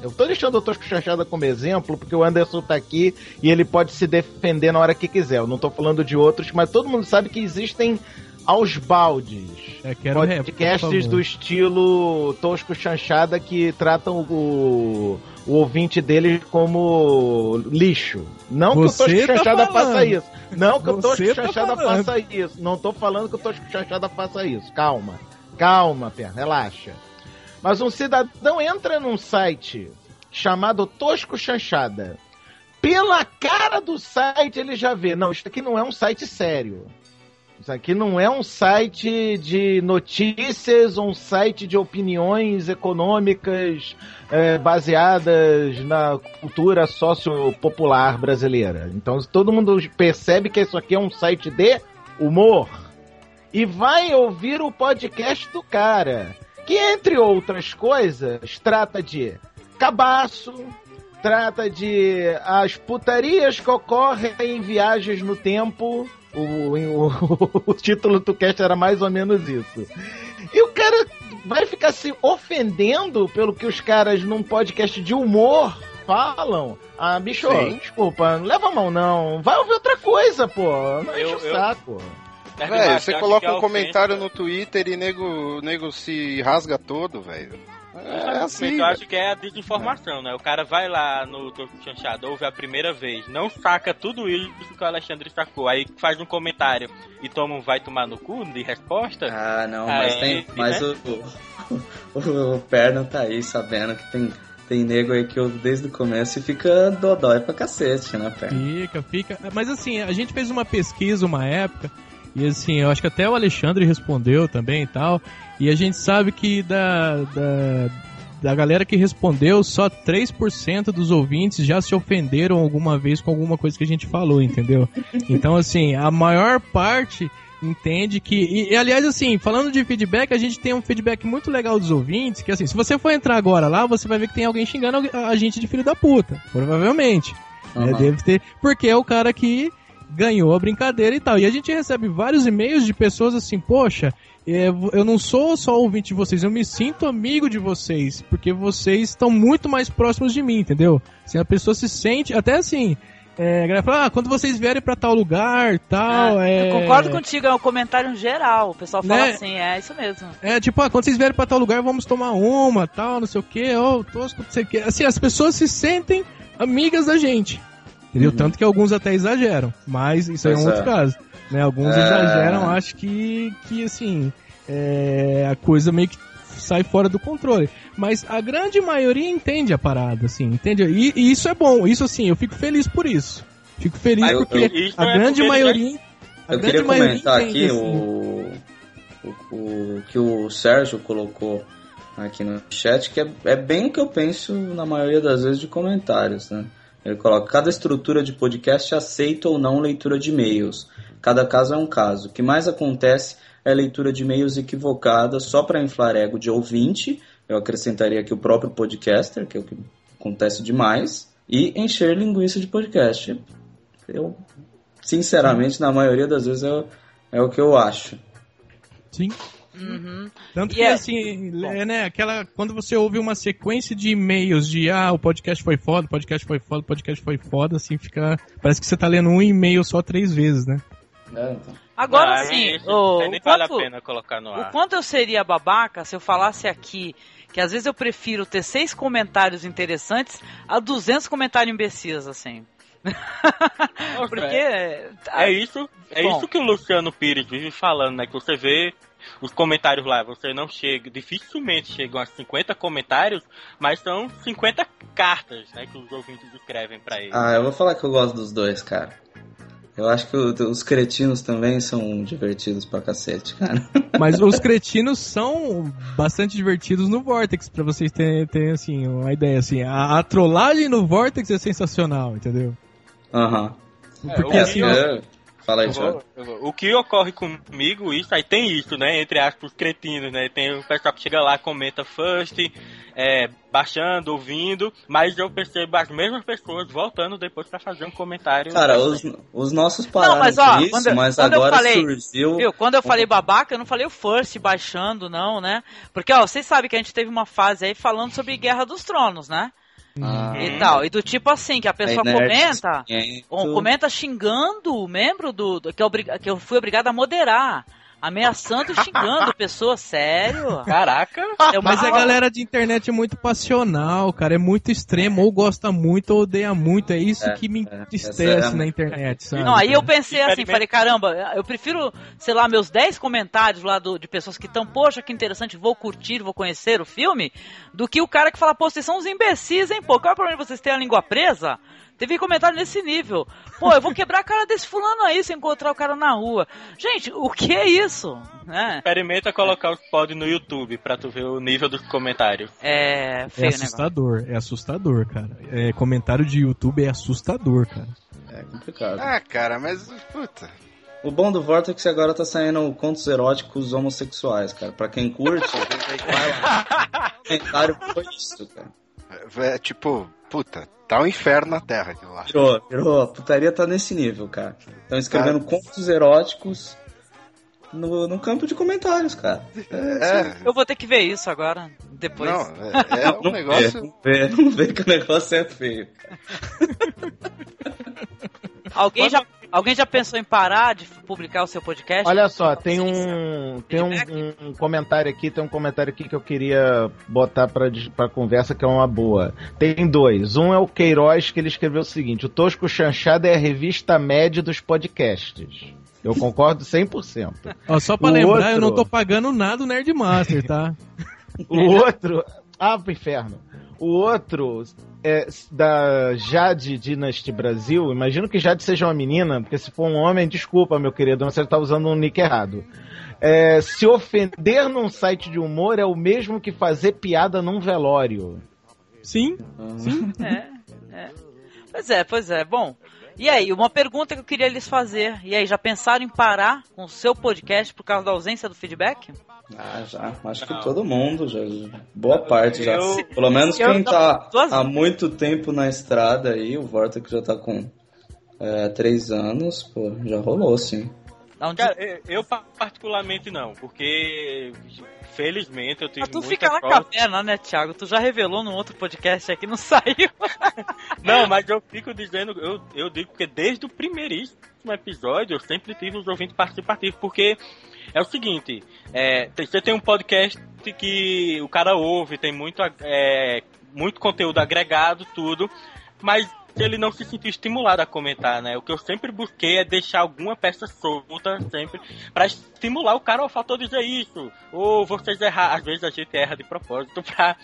Eu tô deixando o Tosco Chanchada como exemplo, porque o Anderson tá aqui e ele pode se defender na hora que quiser. Eu não tô falando de outros, mas todo mundo sabe que existem aos baldes É, quero rap, podcasts favor. do estilo Tosco Chanchada que tratam o, o ouvinte dele como lixo. Não Você que o Tosco tá Chanchada falando. faça isso. Não que o Tosco Você tá Chanchada falando. faça isso. Não tô falando que o Tosco Chanchada faça isso. Calma. Calma, perna, relaxa. Mas um cidadão entra num site chamado Tosco Chanchada. Pela cara do site ele já vê, não, isso aqui não é um site sério. Isso aqui não é um site de notícias, um site de opiniões econômicas é, baseadas na cultura sociopopular brasileira. Então todo mundo percebe que isso aqui é um site de humor e vai ouvir o podcast do cara, que entre outras coisas trata de cabaço, trata de as putarias que ocorrem em viagens no tempo. O, o, o título do cast era mais ou menos isso. E o cara vai ficar se ofendendo pelo que os caras num podcast de humor falam. Ah, bicho, Sim. desculpa, não leva a mão não. Vai ouvir outra coisa, pô. Não enche Eu- o saco. Marcos, você coloca a um comentário no Twitter e nego, nego se rasga todo, velho. É assim. eu acho que é a desinformação, né? O cara vai lá no Toco Chanchado, ouve a primeira vez, não saca tudo isso que o Alexandre sacou, aí faz um comentário e toma um vai tomar no cu de resposta. Ah, não, mas Aí, tem. Mas né? o, o, o Perna tá aí sabendo que tem, tem nego aí que ouve desde o começo e fica dodói pra cacete, né, Perna? Fica, fica. Mas assim, a gente fez uma pesquisa uma época, e assim, eu acho que até o Alexandre respondeu também e tal. E a gente sabe que da, da, da galera que respondeu, só 3% dos ouvintes já se ofenderam alguma vez com alguma coisa que a gente falou, entendeu? Então, assim, a maior parte entende que. E, e, aliás, assim, falando de feedback, a gente tem um feedback muito legal dos ouvintes, que assim, se você for entrar agora lá, você vai ver que tem alguém xingando a gente de filho da puta. Provavelmente. É, Aham. deve ter. Porque é o cara que ganhou a brincadeira e tal. E a gente recebe vários e-mails de pessoas assim, poxa, é, eu não sou só ouvinte de vocês, eu me sinto amigo de vocês, porque vocês estão muito mais próximos de mim, entendeu? Assim, a pessoa se sente, até assim, é, a galera fala, ah, quando vocês vierem pra tal lugar, tal, Ah, é... Eu concordo contigo, é um comentário geral. O pessoal fala Né? assim, é isso mesmo. É, tipo, ah, quando vocês vierem pra tal lugar, vamos tomar uma, tal, não sei o que, ó, tosco, não sei o que. Assim, as pessoas se sentem amigas da gente. Entendeu? Tanto que alguns até exageram. Mas isso aí é um outro é. caso. Né? Alguns É. exageram, acho que, que assim, é, a coisa meio que sai fora do controle. Mas a grande maioria entende a parada, assim, entende? E, e isso é bom, isso assim, eu fico feliz por isso. Fico feliz Mas porque eu- a é grande porque maioria. A Eu grande queria maioria comentar entende, aqui assim. o, o, o que o Sérgio colocou aqui no chat, que é, é bem o que eu penso na maioria das vezes de comentários, né? Ele coloca, cada estrutura de podcast aceita ou não leitura de e-mails. Cada caso é um caso. O que mais acontece é leitura de e-mails equivocada só para inflar ego de ouvinte. Eu acrescentaria aqui o próprio podcaster, que é o que acontece demais. E encher linguiça de podcast. Eu, sinceramente, na maioria das vezes é, o- é o que eu acho. Sim. Uhum. Tanto E que é- assim, é, né, aquela quando você ouve uma sequência de e-mails de ah, o podcast foi foda, o podcast foi foda, o podcast foi foda, assim fica, parece que você tá lendo um e-mail só três vezes, né? É, então. Agora Ah, sim, o, nem o vale a quanto- pena colocar no O quanto eu seria babaca se eu falasse aqui que às vezes eu prefiro ter seis comentários interessantes a 200 comentários imbecis, assim. Porque. É isso, é Bom. isso que o Luciano Pires vive falando, né? Que você vê os comentários lá, você não chega, dificilmente chegam a 50 comentários, mas são 50 cartas, né, que os ouvintes escrevem pra ele. Ah, eu vou falar que eu gosto dos dois, cara. Eu acho que os cretinos também são divertidos pra cacete, cara. Mas os cretinos são bastante divertidos no Vortex, pra vocês terem, terem, assim, uma ideia. Assim, a, a trollagem no Vortex é sensacional, entendeu? Aham. Porque É, assim, eu- É, Fala aí, Eu Thiago. eu O que ocorre comigo, isso aí tem isso, né? Entre aspas, cretinos, né? Tem o pessoal que chega lá, comenta first, é, baixando, ouvindo, mas eu percebo as mesmas pessoas voltando depois pra fazer um comentário. Cara, os, os nossos pararam Não, mas, ó, isso, quando- mas quando eu agora falei- surgiu... Viu? Quando eu falei babaca, eu não falei o first baixando, não, né? Porque, ó, vocês sabem que a gente teve uma fase aí falando sobre Guerra dos Tronos, né? Ah, E tal. E do tipo assim, que a pessoa nerd, comenta. comenta xingando o membro do. do- que, eu, obri- que eu fui obrigado a moderar. Ameaçando e xingando pessoa, sério. Caraca! É uma- Mas a galera de internet é muito passional, cara. É muito extremo. Ou gosta muito ou odeia muito. É isso É, que me é, é na internet, sabe? Não, aí eu pensei assim, falei, caramba, eu prefiro, sei lá, meus 10 comentários lá do- de pessoas que estão, poxa, que interessante, vou curtir, vou conhecer o filme, do que o cara que fala, pô, vocês são uns imbecis, hein, pô, qual é o problema de vocês terem a língua presa? Teve comentário nesse nível. Pô, eu vou quebrar a cara desse fulano aí se encontrar o cara na rua. Gente, o que é isso? É, Experimenta colocar os pods no YouTube pra tu ver o nível dos comentários. é É feio o negócio. assustador, é assustador, cara. É, comentário de YouTube é assustador, cara. É complicado. Ah, cara, mas puta. O bom do Vortex é que agora tá saindo contos eróticos homossexuais, cara. Pra quem curte, vai lá. O comentário foi isso, cara. É tipo, puta, tá um inferno na Terra aquilo lá. Virou, virou. A putaria tá nesse nível, cara. Estão escrevendo contos eróticos no, no campo de comentários, cara. É, Eu vou ter que ver isso agora, depois. não, é, é um Não negócio. vê, não vê, não vê que o negócio é feio. Alguém, já, alguém já pensou em parar de publicar o seu podcast? Olha só, tem um tem um, um comentário aqui, tem um comentário aqui que eu queria botar pra, dis- pra conversa que é uma boa. Tem dois. Um é o Queiroz que ele escreveu o seguinte: o Tosco Chanchada é a revista média dos podcasts. Eu concordo 100%. Ó, só pra O lembrar, eu não outro- tô pagando nada o Nerdmaster, tá? O outro. Ah, pro inferno. O outro é da Jade Dynasty Brasil. Imagino que Jade seja uma menina, porque se for um homem, desculpa, meu querido, você tá usando um nick errado. É, se ofender num site de humor é o mesmo que fazer piada num velório. Sim, É, é. Pois é, pois é. Bom, e aí, uma pergunta que eu queria lhes fazer. E aí, já pensaram em parar com o seu podcast por causa da ausência do feedback? Ah, já. Acho que todo mundo, já. Boa parte já. Eu- Pelo menos quem tá duas- há muito tempo na estrada aí, o Vortex já tá com é, três anos, pô, já rolou, sim. Cara, eu, eu pa- particularmente não, porque felizmente eu tive Mas tu muita fica na sorte. caverna, né, Thiago? Tu já revelou num outro podcast aqui, não saiu. Não, mas eu fico dizendo, eu, eu digo porque desde o primeiríssimo episódio eu sempre tive os ouvintes participativos, porque é o seguinte, é, você tem um podcast que o cara ouve, tem muito, é, muito conteúdo agregado, tudo, mas ele não se sentiu estimulado a comentar, né? O que eu sempre busquei é deixar alguma peça solta, sempre, pra estimular o cara, ó, faltou dizer isso, ou vocês erraram, às vezes a gente erra de propósito pra,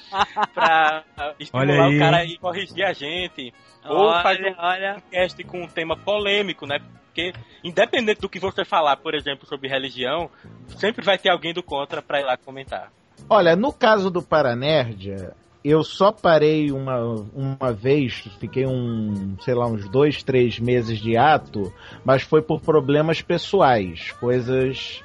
pra estimular aí. o cara e corrigir a gente, ou olha, fazer um olha. podcast com um tema polêmico, né? Porque, independente do que você falar, por exemplo, sobre religião, sempre vai ter alguém do contra pra ir lá comentar. Olha, no caso do Paranerd, eu só parei uma, uma vez, fiquei um, sei lá, uns dois, três meses de ato, mas foi por problemas pessoais, coisas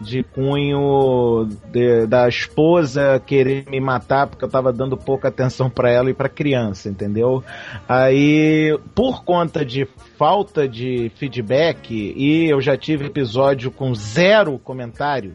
de cunho de- da esposa querer me matar porque eu tava dando pouca atenção pra ela e pra criança, entendeu? Aí, por conta de falta de feedback, e eu já tive episódio com zero comentários.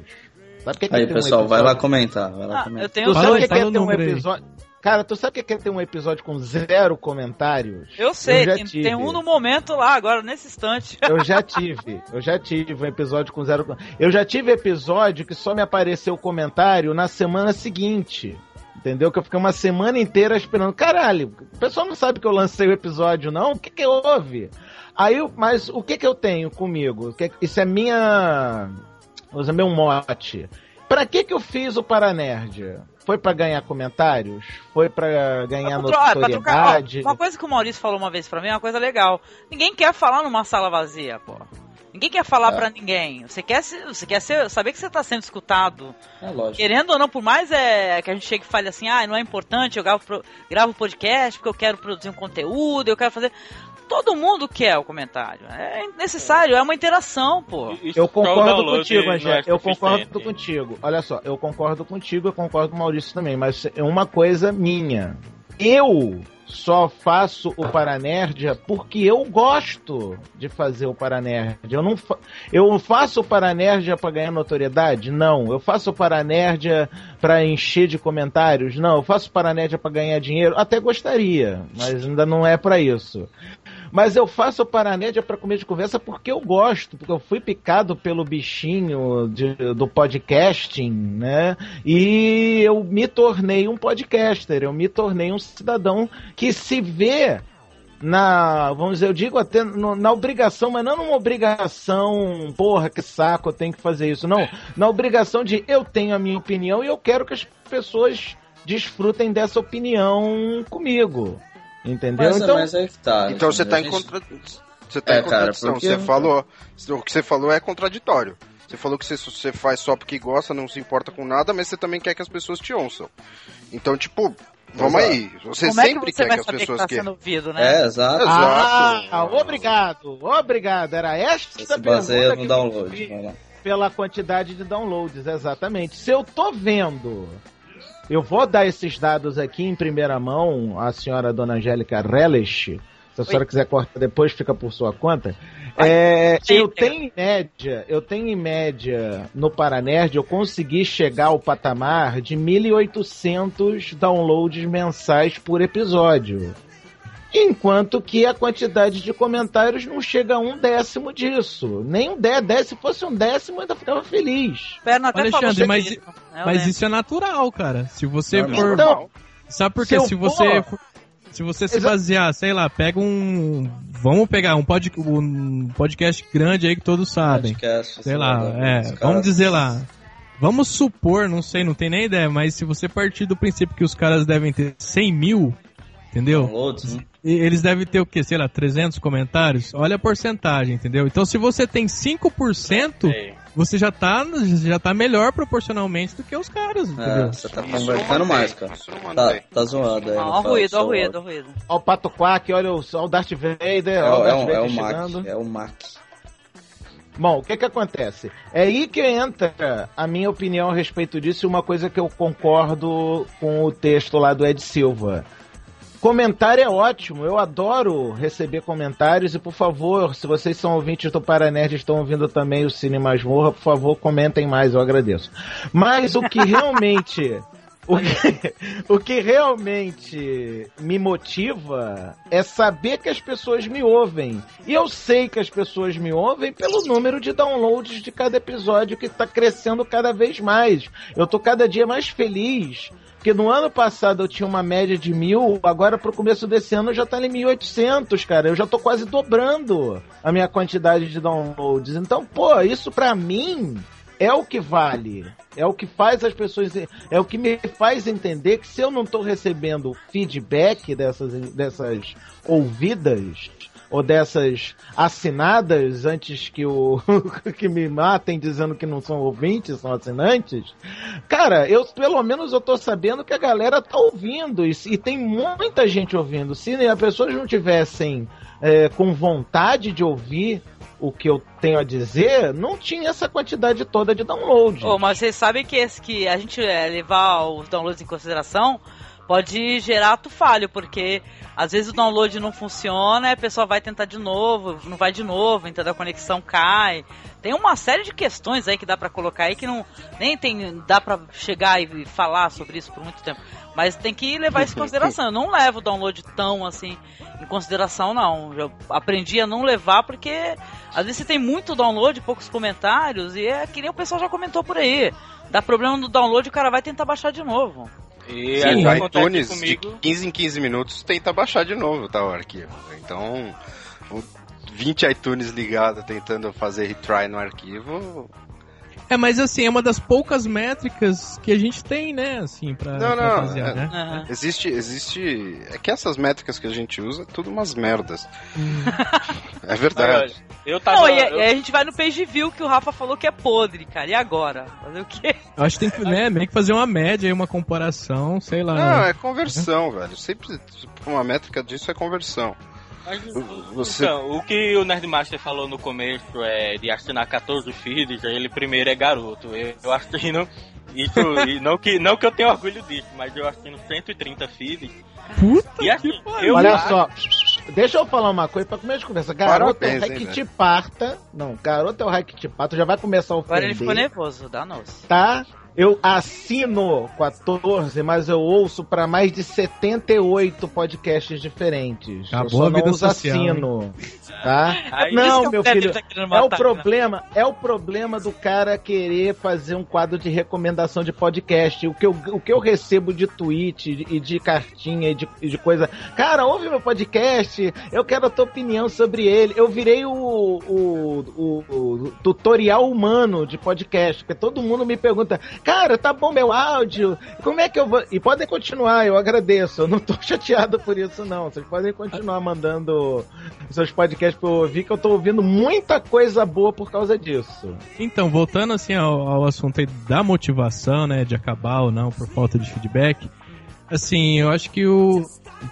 Sabe o que que Aí, tem um pessoal, vai episódio- lá comentar. Vai lá Ah, comentar. eu tenho Fala que é o ter um aí. Cara, tu sabe o que é ter um episódio com zero comentários? Eu sei, Eu tem, tem um no momento lá, agora, nesse instante. Eu já tive. Eu já tive um episódio com zero. Eu já tive episódio que só me apareceu comentário na semana seguinte. Entendeu? Que eu fiquei uma semana inteira esperando. Caralho, o pessoal não sabe que eu lancei o episódio, não? O que que houve? Aí, mas o que que eu tenho comigo? Isso é minha vou dizer meu mote. Pra que que eu fiz o Paranerd? Foi pra ganhar comentários? Foi pra ganhar ó, notoriedade? uma coisa que o Maurício falou uma vez pra mim é uma coisa legal. Ninguém quer falar numa sala vazia, pô. Ninguém quer falar É. pra ninguém. Você quer, se- você quer ser- saber que você tá sendo escutado. É lógico. Querendo ou não, por mais é, que a gente chegue e fale assim, ah, não é importante, eu gravo, pro- gravo podcast porque eu quero produzir um conteúdo, eu quero fazer. Todo mundo quer o comentário. É necessário, é uma interação, pô. Eu concordo download contigo, é Angé. Eu concordo contigo. Olha só, eu concordo contigo, eu concordo com o Maurício também, mas é uma coisa minha. Eu só faço o Paranerdia porque eu gosto de fazer o Paranerdia. Eu não fa eu faço o Paranerdia para ganhar notoriedade? Não. Eu faço o Paranerdia para encher de comentários? Não. Eu faço o Paranerdia para ganhar dinheiro? Até gostaria, mas ainda não é para isso. Mas eu faço o Paranédia para comer de conversa porque eu gosto, porque eu fui picado pelo bichinho de- do podcasting, né? E eu me tornei um podcaster, eu me tornei um cidadão que se vê na, vamos dizer, eu digo até no- na obrigação, mas não numa obrigação, porra, que saco, eu tenho que fazer isso. Não, na obrigação de eu tenho a minha opinião e eu quero que as pessoas desfrutem dessa opinião comigo. Entendeu? Mas, então, mas aí que tá. Então você a tá em contra... Você tá É, em cara, contradição. porque- Você falou. O que você falou é contraditório. Você falou que você, você faz só porque gosta, não se importa com nada, mas você também quer que as pessoas te ouçam. Então, tipo, vamos Exato. aí. Você Como é que sempre você quer vai que as que pessoas tá queiram. sendo ouvido, né? É, exato. Ah, Exato. obrigado, obrigado. Era esta Você se baseia pergunta no que download. pela quantidade de downloads, exatamente. Se eu tô vendo, eu vou dar esses dados aqui em primeira mão à senhora Dona Angélica Relish. Se a senhora quiser cortar depois, fica por sua conta. É, eu pega. tenho em média, eu tenho em média no Paranerd, eu consegui chegar ao patamar de 1.800 downloads mensais por episódio. Enquanto que a quantidade de comentários não chega a um décimo disso. Nem um dé, dé, se fosse um décimo, eu ainda ficava feliz. Perna até Alexandre, mas- isso. Eu Mas isso é natural, cara. Se você for. Então, Sabe por se quê? eu Se você. for- Se você se basear, sei lá, pega um. Vamos pegar um, pod, um podcast grande aí que todos sabem. Podcast, Sei lá, né, é. caras- Vamos dizer lá. Vamos supor, não sei, não tem nem ideia, mas se você partir do princípio que os caras devem ter 100 mil, entendeu? Downloads, né? E eles devem ter o quê? Sei lá, 300 comentários? Olha a porcentagem, entendeu? Então se você tem 5%, É. você já tá, já tá melhor proporcionalmente do que os caras, É, entendeu? você tá mantém, mais, cara. Tá, tá zoado aí. Ó, não ó o ruído, ó o ruído, ó o ruído. Ó o Pato Quack, olha o, ó o Darth Vader, É, ó o o- é, Darth um, é Vader o. Mac. É o Mac. Bom, o que que acontece? É aí que entra a minha opinião a respeito disso e uma coisa que eu concordo com o texto lá do Ed Silva. Comentário é ótimo, eu adoro receber comentários e por favor, se vocês são ouvintes do Paranerd e estão ouvindo também o Cine Masmorra, por favor, comentem mais, eu agradeço. Mas o que realmente o que, o que realmente me motiva é saber que as pessoas me ouvem. E eu sei que as pessoas me ouvem pelo número de downloads de cada episódio que está crescendo cada vez mais. Eu tô cada dia mais feliz. Porque no ano passado eu tinha uma média de mil, agora pro começo desse ano já tá em 1.800, cara. Eu já tô quase dobrando a minha quantidade de downloads. Então, pô, isso pra mim é o que vale. É o que faz as pessoas. É o que me faz entender que se eu não tô recebendo feedback dessas, dessas ouvidas ou dessas assinadas antes que o que me matem dizendo que não são ouvintes, são assinantes. Cara, eu pelo menos eu tô sabendo que a galera tá ouvindo e, e tem muita gente ouvindo. Se as pessoas não tivessem é, com vontade de ouvir o que eu tenho a dizer, não tinha essa quantidade toda de download. Ô, mas vocês sabem que, esse, que a gente é, levar os downloads em consideração pode gerar ato falho, porque às vezes o download não funciona, a pessoa vai tentar de novo, não vai de novo, então a conexão cai. Tem uma série de questões aí que dá pra colocar aí que não nem tem dá pra chegar e falar sobre isso por muito tempo. Mas tem que levar isso em consideração. Eu não levo o download tão assim em consideração, não. Eu aprendi a não levar porque às vezes você tem muito download, poucos comentários, e é que nem o pessoal já comentou por aí. Dá problema no download, o cara vai tentar baixar de novo. E Sim, aí iTunes comigo. de 15 em 15 minutos tenta baixar de novo tá, o arquivo. Então, o 20 iTunes ligados tentando fazer retry no arquivo É, mas assim, é uma das poucas métricas que a gente tem, né, assim, pra, Não, pra não. basear, é- né? Existe, existe. É que essas métricas que a gente usa, é tudo umas merdas. É verdade. Eu tava. Não, e, eu- e a gente vai no page view que o Rafa falou que é podre, cara. E agora? Fazer o quê? Eu acho que tem que, né, meio que fazer uma média aí, uma comparação, sei lá. Não, é conversão, velho. Sempre uma métrica disso é conversão. Mas, Você- Então, o que o Nerdmaster falou no começo é de assinar 14 feeds, ele primeiro é garoto. Eu, eu assino isso, e não que, não que eu tenha orgulho disso, mas eu assino 130 feeds. Puta E assim, eu Olha acho- só, deixa eu falar uma coisa pra começar de conversa. Garoto é o Parabéns, hein, que velho. te parta. Não, garoto é o rei que te parta. Já vai começar a ofender. Agora ele ficou nervoso, danos. Tá? Eu assino 14, mas eu ouço pra mais de 78 podcasts diferentes. Acabou eu só a não os social, assino. Tá? Aí- não, meu filho. tá querendo É o matar, problema, é o problema do cara querer fazer um quadro de recomendação de podcast. O que eu, o que eu recebo de tweet e de cartinha e de, e de coisa. Cara, ouve meu podcast, eu quero a tua opinião sobre ele. Eu virei o, o, o- o tutorial humano de podcast, porque todo mundo me pergunta, cara, tá bom meu áudio? Como é que eu vou. E podem continuar, eu agradeço. Eu não tô chateado por isso, não. Vocês podem continuar mandando seus podcasts pra eu ouvir, que eu tô ouvindo muita coisa boa por causa disso. Então, voltando assim ao, ao assunto da motivação, né, de acabar ou não por falta de feedback, assim, eu acho que o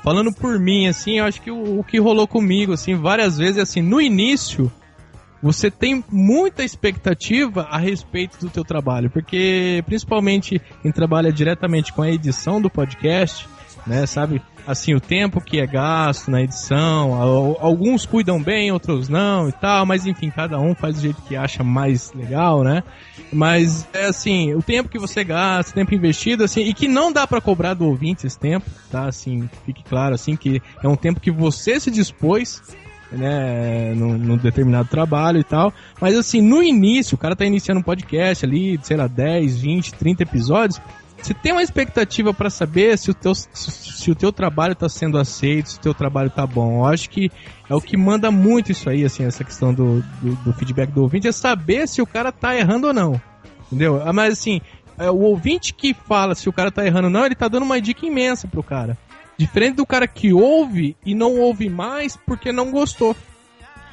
falando por mim, assim, eu acho que o, o que rolou comigo, assim, várias vezes, assim, no início, você tem muita expectativa a respeito do teu trabalho, porque principalmente quem trabalha diretamente com a edição do podcast, né, sabe, assim, o tempo que é gasto na edição, al- alguns cuidam bem, outros não e tal, mas enfim, cada um faz do jeito que acha mais legal, né? Mas é assim, o tempo que você gasta, o tempo investido, assim, e que não dá pra cobrar do ouvinte esse tempo, tá? Assim, fique claro, assim, que é um tempo que você se dispôs né, no, no determinado trabalho e tal. Mas assim, no início, o cara tá iniciando um podcast ali, sei lá, 10, 20, 30 episódios. Você tem uma expectativa pra saber se o, teu, se, se o teu trabalho tá sendo aceito, se o teu trabalho tá bom. Eu acho que é o que manda muito isso aí, assim, essa questão do, do, do feedback do ouvinte, é saber se o cara tá errando ou não. Entendeu? Ah, Mas assim, é, o ouvinte que fala se o cara tá errando ou não, ele tá dando uma dica imensa pro cara. Diferente do cara que ouve e não ouve mais porque não gostou.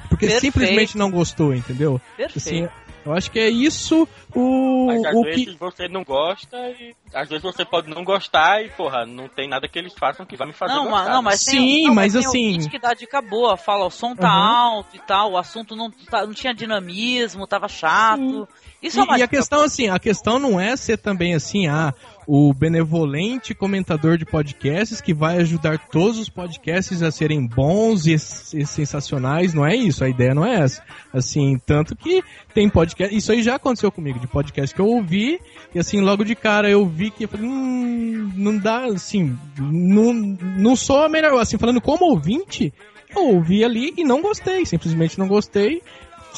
Porque Perfeito. simplesmente não gostou, entendeu? Perfeito. Assim, eu acho que é isso o, Mas às o vezes que. você não gosta e às vezes você pode não gostar e, porra, não tem nada que eles façam que vai me fazer Não, gostar. mas, não, mas Sim, tem, não, mas tem assim- ouvinte que dá dica boa, fala, o som tá Aham. alto e tal, o assunto não, tá- não tinha dinamismo, tava chato. Isso é uma E, e a questão assim, a questão não é ser também assim, ah, o benevolente comentador de podcasts que vai ajudar todos os podcasts a serem bons e, e sensacionais, não é isso, a ideia não é essa. Assim, tanto que tem podcast, isso aí já aconteceu comigo, de podcast que eu ouvi, e assim, logo de cara eu vi que hum, não dá, assim, não, não sou a melhor, assim, falando como ouvinte, eu ouvi ali e não gostei, simplesmente não gostei,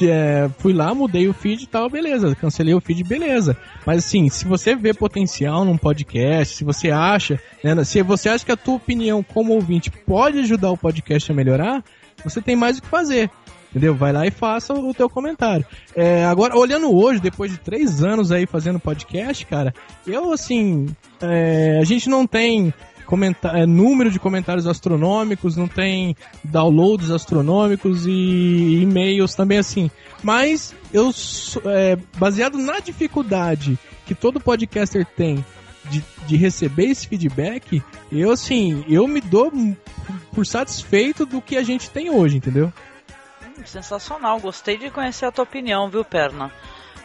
é, fui lá, mudei o feed e tal, beleza. Cancelei o feed, beleza. Mas assim, se você vê potencial num podcast, se você acha, né, se você acha que a tua opinião como ouvinte pode ajudar o podcast a melhorar, você tem mais o que fazer. Entendeu? Vai lá e faça o teu comentário. É, agora, olhando hoje, depois de três anos aí fazendo podcast, cara, eu assim, é, a gente não tem comenta é, número de comentários astronômicos, não tem downloads astronômicos e e-mails também assim. Mas eu, é, baseado na dificuldade que todo podcaster tem de, de receber esse feedback, eu assim, eu me dou por satisfeito do que a gente tem hoje, entendeu? Sensacional, gostei de conhecer a tua opinião, viu, Perna?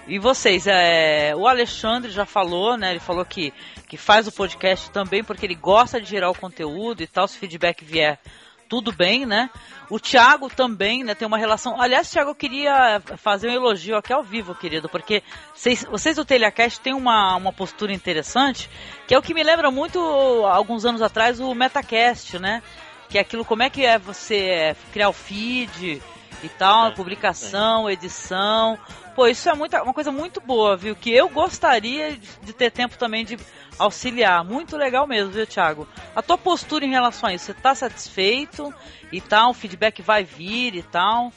E vocês, é, o Alexandre já falou, né? Ele falou que, que faz o podcast também porque ele gosta de gerar o conteúdo e tal, se feedback vier, tudo bem, né? O Thiago também, né, tem uma relação. Aliás, Thiago, eu queria fazer um elogio aqui ao vivo, querido, porque vocês, vocês do Telecast têm uma, uma postura interessante, que é o que me lembra muito, alguns anos atrás, o Metacast, né? Que é aquilo, como é que é você é, criar o feed e tal, publicação, edição. Pô, isso é muita, uma coisa muito boa, viu? Que eu gostaria de, ter tempo também de auxiliar. Muito legal mesmo, viu, Thiago? A tua postura em relação a isso, você tá satisfeito e tal? O feedback vai vir e tal?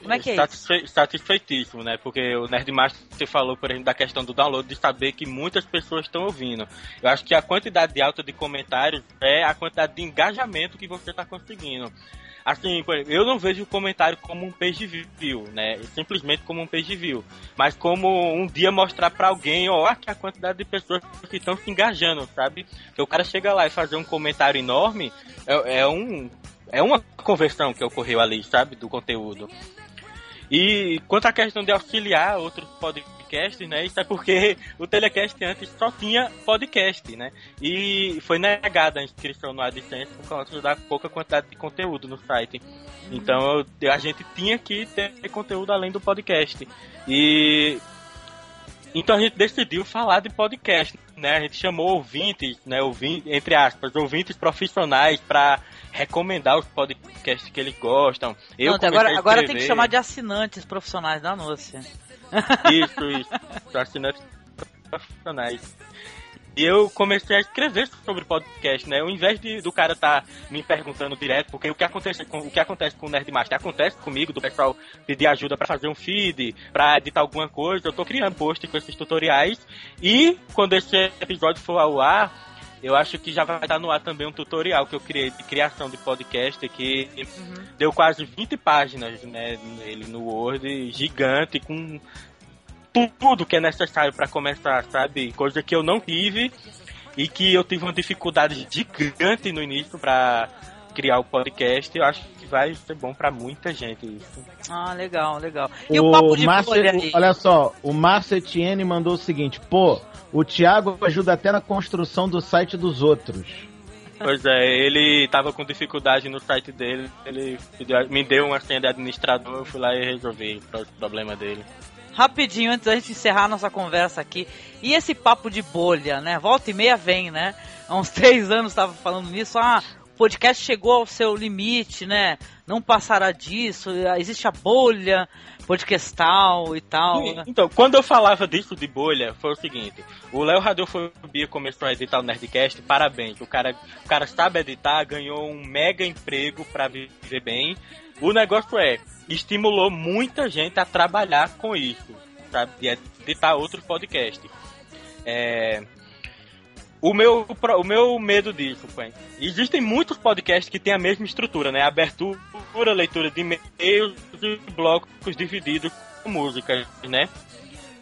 Como é que é isso? Satisfe satisfeitíssimo, né? Porque o Nerdmaster falou, por exemplo, da questão do download, de saber que muitas pessoas estão ouvindo. Eu acho que a quantidade alta de comentários é a quantidade de engajamento que você está conseguindo. Assim, eu não vejo o comentário como um page view, né? Simplesmente como um page view. Mas como um dia mostrar pra alguém, ó, aqui a quantidade de pessoas que estão se engajando, sabe? Que o cara chega lá e fazer um comentário enorme, é, é um. É uma conversão que ocorreu ali, sabe? Do conteúdo. E quanto à questão de auxiliar outros podcasts, né? Isso é porque o Telecast antes só tinha podcast, né? E foi negada a inscrição no AdSense por causa da pouca quantidade de conteúdo no site. Então a gente tinha que ter conteúdo além do podcast. E então a gente decidiu falar de podcast, né? A gente chamou ouvintes, né? Ouvintes, entre aspas, ouvintes profissionais para recomendar os podcasts que eles gostam. Eu Não, agora, agora tem que chamar de assinantes profissionais da Núcia. isso, isso. São assinantes profissionais. E eu comecei a escrever sobre podcast, né? Ao invés de, do cara tá me perguntando direto, porque o que acontece com o que acontece com o Nerdmaster acontece comigo, do pessoal pedir ajuda pra fazer um feed, pra editar alguma coisa. Eu tô criando posts com esses tutoriais. E quando esse episódio for ao ar, eu acho que já vai estar no ar também um tutorial que eu criei de criação de podcast que deu quase 20 páginas, né, ele no Word, gigante, com tudo que é necessário para começar, sabe? Coisa que eu não tive e que eu tive uma dificuldade gigante no início para criar o podcast. Eu acho que vai ser bom para muita gente isso. Ah, legal, legal. E o, papo de Márcio- bolha aí? Olha só, o Márcio Etienne mandou o seguinte: pô, o Thiago ajuda até na construção do site dos outros. Pois é, ele tava com dificuldade no site dele, ele me deu uma senha de administrador, eu fui lá e resolvi o problema dele. Rapidinho, antes da gente encerrar a nossa conversa aqui. E esse papo de bolha, né? Volta e meia vem, né? Há uns três anos estava falando nisso. Ah, o podcast chegou ao seu limite, né? Não passará disso. Existe a bolha podcastal e tal. Né? Então, quando eu falava disso de bolha, foi o seguinte: o Léo Radiofobia começou a editar o Nerdcast, parabéns. O cara, o cara sabe editar, ganhou um mega emprego pra viver bem. O negócio é, estimulou muita gente a trabalhar com isso, sabe? De editar outros podcasts. É, o meu, o meu medo disso, Quen, existem muitos podcasts que têm a mesma estrutura, né? Abertura, leitura de e-mails e blocos divididos com músicas, né?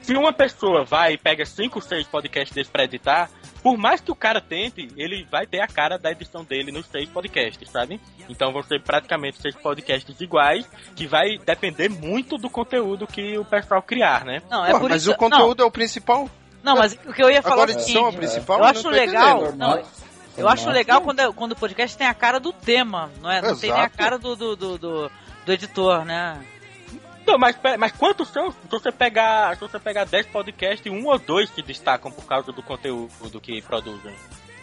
Se uma pessoa vai e pega cinco, seis podcasts desses pra editar, por mais que o cara tente, ele vai ter a cara da edição dele nos seis podcasts, sabe? Então vão ser praticamente seis podcasts iguais, que vai depender muito do conteúdo que o pessoal criar, né? Não, é Pô, por mas isso. o conteúdo é o principal. Não, mas o que eu ia falar Agora é o é principal, Eu acho não legal. Não, eu acho legal quando, quando o podcast tem a cara do tema, não é? Não tem nem a Exato. cara do, do, do, do, do editor, né? Não, mas, mas quantos são? Se você pegar, se você pegar 10 podcasts, um ou dois se destacam por causa do conteúdo que produzem.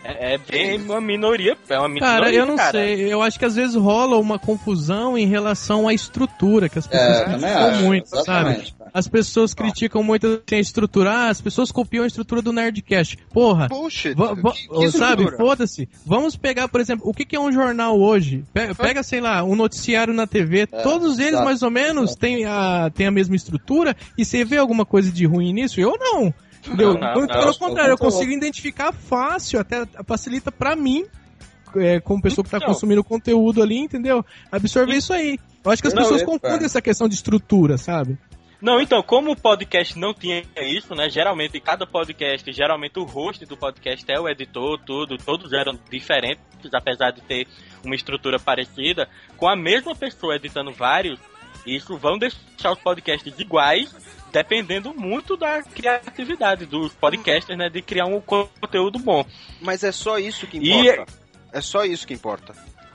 É, é bem uma minoria, é uma minoria, Cara, eu não cara. sei. Eu acho que às vezes rola uma confusão em relação à estrutura, que as pessoas É, criticam acho, muito, exatamente, sabe? cara. As pessoas criticam muito assim, a estrutura. Ah, as pessoas copiam a estrutura do Nerdcast. Porra, Bullshit. Que- que sabe? Foda-se. Vamos pegar, por exemplo, o que, que é um jornal hoje? Pega, pega, sei lá, um noticiário na TV. É, Todos eles, exato. mais ou menos, têm a, têm a mesma estrutura. E você vê alguma coisa de ruim nisso? Eu não. Entendeu? Não, não, não. Pelo contrário, eu consigo identificar fácil, até facilita pra mim, é, como pessoa que tá Então. consumindo conteúdo ali, entendeu? Absorver isso aí. Eu acho que as Não, pessoas é, confundem cara. essa questão de estrutura, sabe? Não, então, como o podcast não tinha isso, né? Geralmente, cada podcast, geralmente o host do podcast é o editor, tudo, todos eram diferentes, apesar de ter uma estrutura parecida. Com a mesma pessoa editando vários, isso vão deixar os podcasts iguais, dependendo muito da criatividade dos podcasters, né? De criar um conteúdo bom. Mas é só isso que E- importa. É só isso que importa.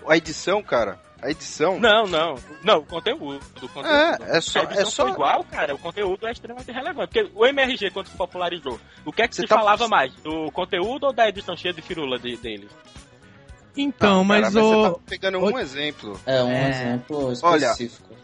A edição, cara, a edição. Não, não. Não, o conteúdo. O conteúdo. É, é só- Se a edição é só- igual, cara, o conteúdo é extremamente relevante. Porque o MRG, quando se popularizou, o que é que Você se tá- falava mais? Do conteúdo ou da edição cheia de firula de, deles? Então, Não, mas cara, o. você tá pegando um exemplo. É um É. exemplo Olha, específico. cara.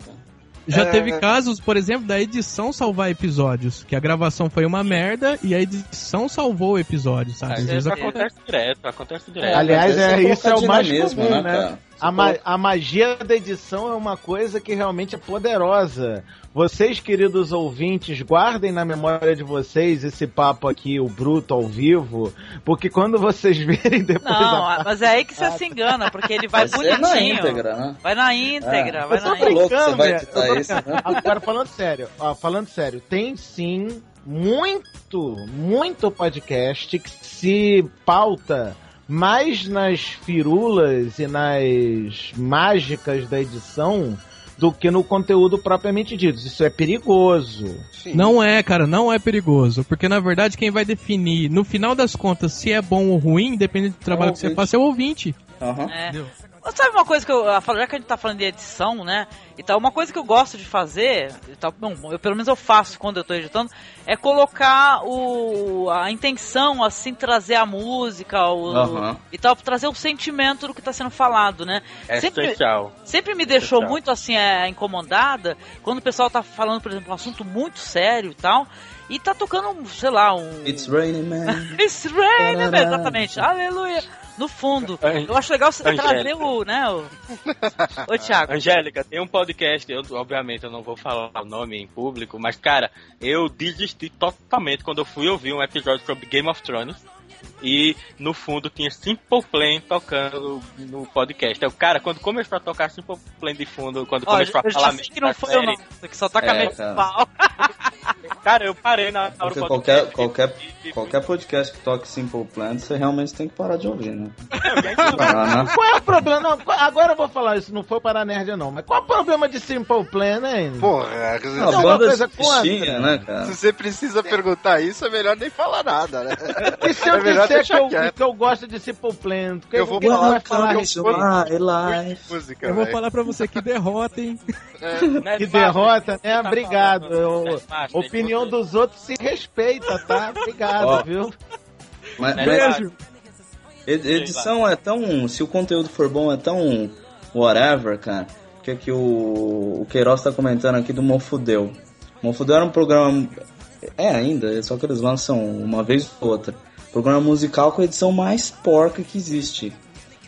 Já É. teve casos, por exemplo, da edição salvar episódios, que a gravação foi uma merda e a edição salvou o episódio, sabe? Às vezes Isso acontece. direto, acontece direto. Aliás, é, você isso é o mais dinamismo, comum, né, né? A, ma- a magia da edição é uma coisa que realmente é poderosa. Vocês, queridos ouvintes, guardem na memória de vocês esse papo aqui, o bruto ao vivo, porque quando vocês verem depois Não, a... mas é aí que você se engana, porque ele vai Vai ser na bonitinho. íntegra, né? Vai na íntegra, É. vai Eu tô na íntegra. louco, você vai editar eu tô isso, né? Agora, falando sério, ó, falando sério, tem sim muito, muito podcast que se pauta mais nas firulas e nas mágicas da edição do que no conteúdo propriamente dito. Isso é perigoso. Sim. Não é, cara, não é perigoso. Porque na verdade quem vai definir, no final das contas, se é bom ou ruim, dependendo do trabalho que você faça, é o ouvinte. Aham. É. Sabe uma coisa que eu, ah, falo- já que a gente tá falando de edição, né? E tal, uma coisa que eu gosto de fazer, e tal, bom, eu, pelo menos eu faço quando eu tô editando, é colocar o, a intenção, assim, trazer a música o, e tal, trazer o sentimento do que tá sendo falado, né? É Sempre- especial. Sempre me deixou Total. muito assim, é, incomodada quando o pessoal tá falando, por exemplo, um assunto muito sério e tal, e tá tocando, sei lá, um. It's raining, man. It's raining, Tarará. exatamente. Aleluia. No fundo. An- Eu acho legal você Angélica. trazer o, né, o... Ô, Thiago. Angélica, tem um podcast, eu, obviamente eu não vou falar o nome em público, mas cara, eu desisti totalmente quando eu fui ouvir um episódio sobre Game of Thrones e no fundo tinha Simple Plan tocando no podcast. Eu, cara, quando começou a tocar Simple Plan de fundo, quando Ó, começou eu a já falar sei que não foi eu série, não, que só tá É, cara. pau. cara, eu parei na hora Porque do qualquer, podcast qualquer, qualquer podcast que toque Simple Plan, você realmente tem que parar de ouvir, né? aí, Parar, né? Qual é o problema? Não, agora eu vou falar isso, não foi para nerd não, mas qual é o problema de Simple Plan, né? Porra, A Tem uma banda coisa contra. né, cara? se você precisa perguntar isso, é melhor nem falar nada, né? E se eu É melhor disser que eu, que eu gosto de Simple Plan, que Eu vou falar falar eu life. Música, Eu vou falar pra você que derrota, hein? né, Que derrota, né? tá Obrigado. falando, Eu- opinião você- dos outros se respeita, tá? Obrigado, Ó. viu? Mas, ed- edição é tão. Se o conteúdo for bom, é tão. Whatever, cara. Que é que o, o Queiroz tá comentando aqui do Mofudeu. Mofudeu era um programa. É ainda, só que eles lançam uma vez ou outra. Programa musical com a edição mais porca que existe.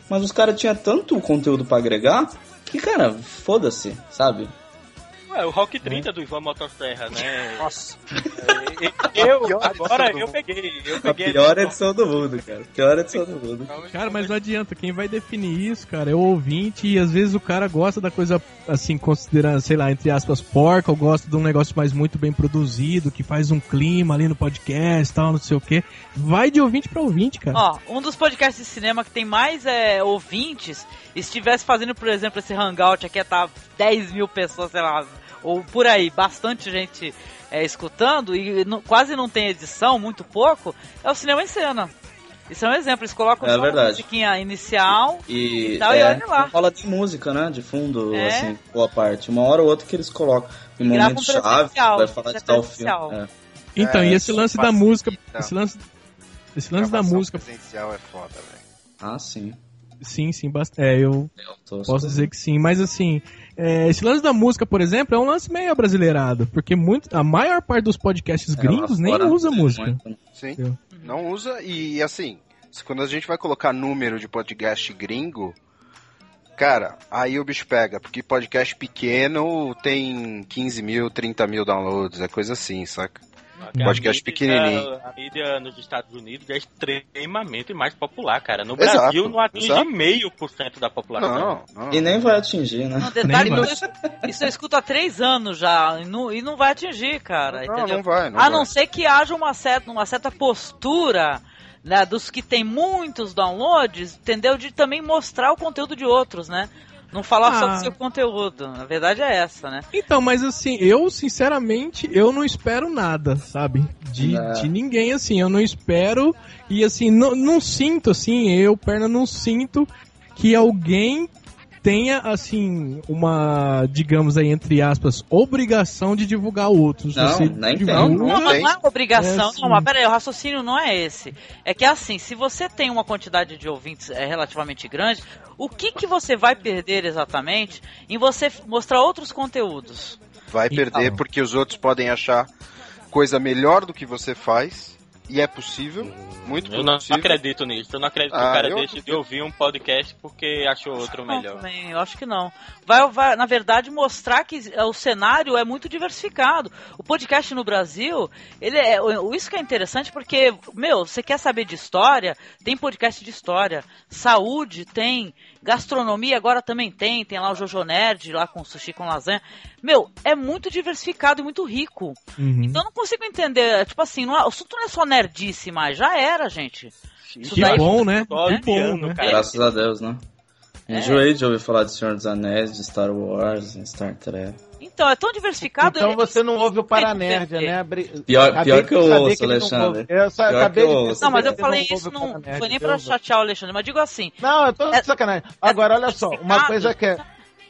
Mas os caras tinham tanto conteúdo pra agregar que, cara, foda-se, sabe? Ué, o Rock 30 do Ivan Motosserra, né? Nossa. É, eu, agora eu peguei. Eu A peguei pior edição do mundo, cara. Pior edição do mundo. Cara, mas não adianta, quem vai definir isso, cara, é o ouvinte e às vezes o cara gosta da coisa, assim, considerando, sei lá, entre aspas, porca, ou gosta de um negócio mais muito bem produzido, que faz um clima ali no podcast tal, não sei o quê. Vai de ouvinte pra ouvinte, cara. Ó, um dos podcasts de cinema que tem mais é, ouvintes, se estivesse fazendo, por exemplo, esse hangout aqui, ia tá 10 mil pessoas, sei lá, ou por aí, bastante gente é, escutando, e não- quase não tem edição, muito pouco, é o Cinema em Cena. Isso é um exemplo, eles colocam É só uma musiquinha inicial, E, E tal, e é, olha lá. rola de música, né? De fundo, É. assim, boa parte. Uma hora ou outra que eles colocam em momento um chave, vai falar é de tal presencial. filme. É. Então, É, e esse lance da facilita. música, esse lance, esse lance da música, presencial é foda, velho. Ah, sim. sim, sim, bast- é, eu Eu Posso dizer que sim, mas assim, é, esse lance da música, por exemplo, é um lance meio abrasileirado, porque muito, a maior parte dos podcasts É, gringos nem fora usa música. muito. Sim. Entendeu? Não usa e assim, quando a gente vai colocar número de podcast gringo, cara, aí o bicho pega, porque podcast pequeno tem 15 mil, 30 mil downloads, é coisa assim, saca? Que a Podcast mídia- pequenininho. A mídia nos Estados Unidos é extremamente mais popular, cara. No Exato, Brasil não atinge meio por cento da população. Não, não. E nem vai atingir, né? Não, detalhe, Nem isso, isso eu escuto há três anos já, e não, e não vai atingir, cara, Não, entendeu? não vai, não a vai. não ser que haja uma certa, uma certa postura né, dos que tem muitos downloads, entendeu? De também mostrar o conteúdo de outros, né? Não falar só Ah. do seu conteúdo. Na verdade é essa, né? Então, mas assim, eu sinceramente, eu não espero nada, sabe? De, Não. de ninguém, assim, eu não espero e assim, não, não sinto, assim, eu, perna, não sinto que alguém tenha, assim, uma, digamos aí, entre aspas, obrigação de divulgar outros. Não, Você nem tem. Não, mas tem. não é obrigação. É, sim. não, mas peraí, o raciocínio não é esse. É que assim, se você tem uma quantidade de ouvintes é, relativamente grande, o que, que você vai perder exatamente em você mostrar outros conteúdos? Vai Então. perder porque os outros podem achar coisa melhor do que você faz E é possível, muito Eu não possível. acredito nisso. Eu não acredito que Ah, o cara eu deixe de ouvir um podcast porque achou outro Não, melhor. também, eu acho que não. Vai, vai, na verdade, mostrar que o cenário é muito diversificado. O podcast no Brasil, ele é, o- isso que é interessante porque, meu, você quer saber de história? Tem podcast de história. Saúde tem. Gastronomia agora também tem. Tem lá o Jojo Nerd, lá com sushi com lasanha. Meu, é muito diversificado e muito rico. Uhum. Então eu não consigo entender. Tipo assim, não é- o assunto não é só nerdice mais. Já era, gente. Isso Que daí- bom, né? Que bom, né? cara. Graças a Deus, né? É. Enjoei de ouvir falar de Senhor dos Anéis, de Star Wars, de Star Trek. Então, é tão diversificado. Então é- você não ouve o Paranerd, entender. né? Bri- Pior, pior que eu ouço, que não Alexandre. Eu só Pior acabei que eu de Não, mas eu falei ouve isso, não foi nem pra chatear o Alexandre, mas digo assim, Não, eu tô de É- sacanagem. Agora, olha só, uma coisa que é,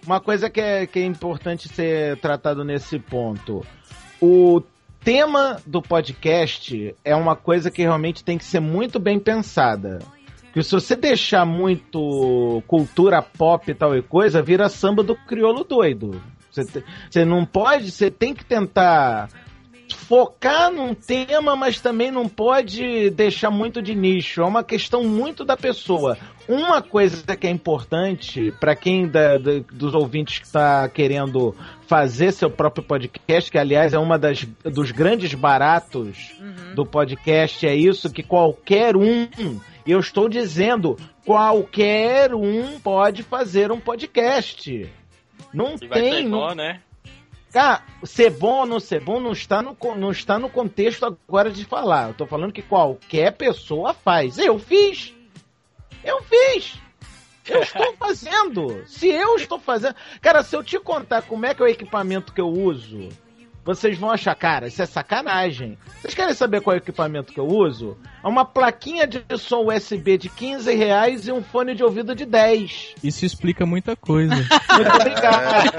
uma coisa que é, que é importante ser tratado nesse ponto. O tema do podcast é uma coisa que realmente tem que ser muito bem pensada. Que se você deixar muito cultura pop e tal e coisa, vira samba do crioulo doido. Você, você não pode, você tem que tentar focar num tema, mas também não pode deixar muito de nicho. É uma questão muito da pessoa. Uma coisa que é importante para quem da- da- dos ouvintes que está querendo fazer seu próprio podcast, que aliás é uma das dos grandes baratos do podcast, é isso que qualquer um, e eu estou dizendo, qualquer um pode fazer um podcast. Não vai tem, não bom, né? Cara, ser bom ou não ser bom não está, no, não está no contexto agora de falar. Eu tô falando que qualquer pessoa faz. Eu fiz. Eu fiz. Eu estou fazendo. Se eu estou fazendo. Cara, se eu te contar como é que é o equipamento que eu uso, vocês vão achar, cara, isso é sacanagem. Vocês querem saber qual é o equipamento que eu uso? É uma plaquinha de som USB de 15 reais e um fone de ouvido de 10. Isso explica muita coisa. Muito obrigado.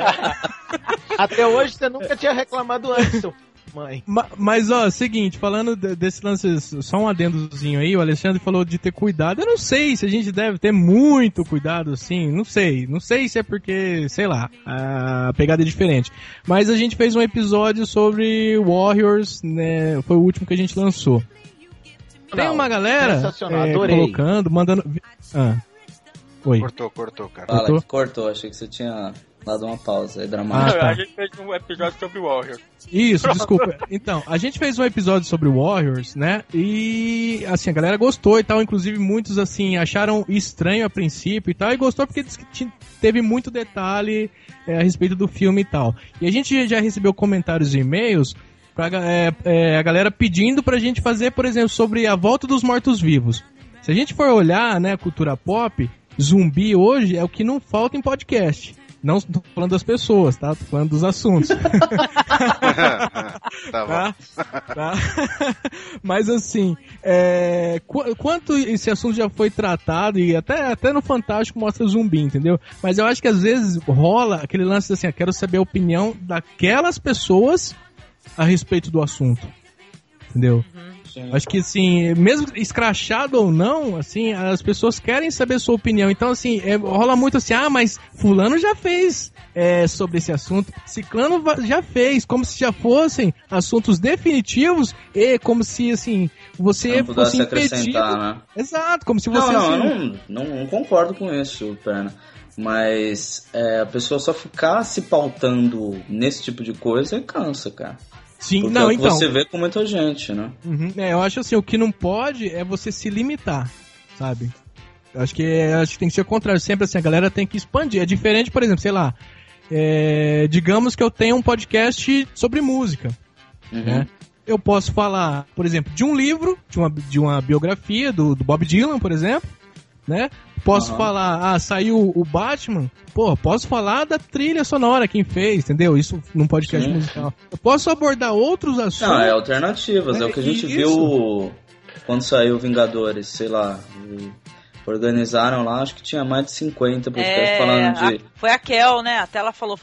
Até hoje você nunca tinha reclamado antes, seu mãe. Ma- Mas, ó, seguinte, falando de- desse lance, só um adendozinho aí, o Alexandre falou de ter cuidado. Eu não sei se a gente deve ter muito cuidado, assim, não sei. Não sei se é porque, sei lá, a pegada é diferente. Mas a gente fez um episódio sobre Warriors, né? Foi o último que a gente lançou. Tem uma galera é, colocando, mandando. Ah. Oi. Cortou, cortou, cara. Fala, Cortou? que cortou. Achei que você tinha dado uma pausa aí Ah, dramática. tá. A gente fez um episódio sobre Warrior. Isso, desculpa. Então, a gente fez um episódio sobre Warriors, né? E assim, a galera gostou e tal, inclusive muitos assim acharam estranho a princípio e tal, e gostou porque disse que ti- teve muito detalhe é, a respeito do filme e tal. E a gente já recebeu comentários e e-mails pra é, é, a galera pedindo pra gente fazer, por exemplo, sobre a volta dos mortos-vivos. Se a gente for olhar, né, a cultura pop, zumbi hoje é o que não falta em podcast. Não tô falando das pessoas, tá? Tô falando dos assuntos. tá bom. tá? Tá? Mas assim, é, qu- quanto esse assunto já foi tratado e até, até no Fantástico mostra zumbi, entendeu? Mas eu acho que às vezes rola aquele lance assim, eu quero saber a opinião daquelas pessoas a respeito do assunto. Entendeu? Acho que assim, mesmo escrachado ou não, assim, as pessoas querem saber sua opinião. Então, assim, é, rola muito assim, ah, mas fulano já fez é, sobre esse assunto, ciclano já fez, como se já fossem assuntos definitivos e como se, assim, você Não fosse impedido. né? Exato, como se Não, você... não, assim, eu não, não, não concordo com isso, Perna. Mas é, a pessoa só ficar se pautando nesse tipo de coisa cansa, cara. Sim, Porque não, é então... você vê com muita gente, né? Uhum. É, eu acho assim, o que não pode é você se limitar, sabe? Eu acho que, eu acho que tem que ser o contrário. Sempre assim, a galera tem que expandir. É diferente, por exemplo, sei lá. é, digamos que eu tenho um podcast sobre música. Uhum. né? Eu posso falar, por exemplo, de um livro, de uma, de uma biografia do, do Bob Dylan, por exemplo, né? Posso Aham. falar, ah, saiu o Batman, pô, posso falar da trilha sonora, quem fez, entendeu? Isso num podcast Sim. musical. Eu posso abordar outros assuntos. Não, é alternativas. É, É o que a gente isso. viu quando saiu Vingadores, sei lá. e Organizaram lá, acho que tinha mais de 50 podcasts É, falando de. a- foi a Kel, né? Até ela falou,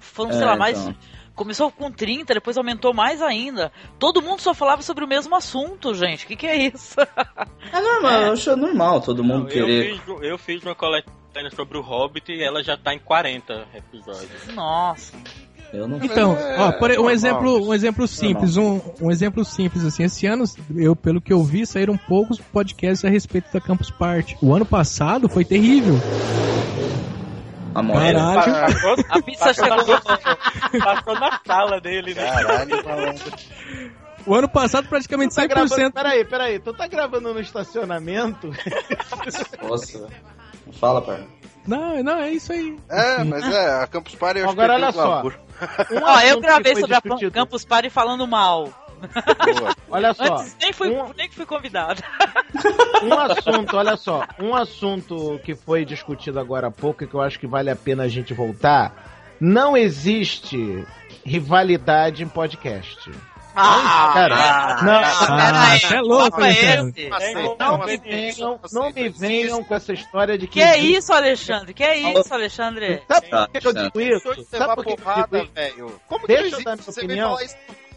foram, sei É, lá, mais. então. Começou com 30, depois aumentou mais ainda. Todo mundo só falava sobre o mesmo assunto, gente. O que, que é isso? É normal, eu acho normal todo mundo Não, eu, querer. fiz, eu fiz uma coletânea sobre o Hobbit e ela já tá em 40 episódios. Nossa. Eu não Então, é, ó, por, um exemplo, um exemplo simples, um, um exemplo simples assim. Esse ano, eu pelo que eu vi, saíram poucos podcasts a respeito da Campus Party. O ano passado foi terrível. A moeda. Caralho. A pizza chegou. passou na sala dele, né? Caralho, malandro. O ano passado praticamente Tu tá gravando, 100%. peraí, peraí, tu tá gravando no estacionamento? Nossa. Fala, pai. Não, não, é isso aí. É, mas é, a Campus Party eu acho Agora que olha só. Um Ó, eu gravei sobre a Campus Party falando mal. Olha só, Antes nem fui, um- nem fui convidado. um assunto, olha só, um assunto que foi discutido agora há pouco e que eu acho que vale a pena a gente voltar. Não existe rivalidade em podcast. Ah, cara, não, Ah, você é louco, é Alexandre. Não me venham, não me venham com essa história de que. Que é isso, Alexandre? Que é isso, Alexandre? Sabe por que eu digo isso? Sabe por que eu digo isso? Como Deixa que eu dar minha opinião.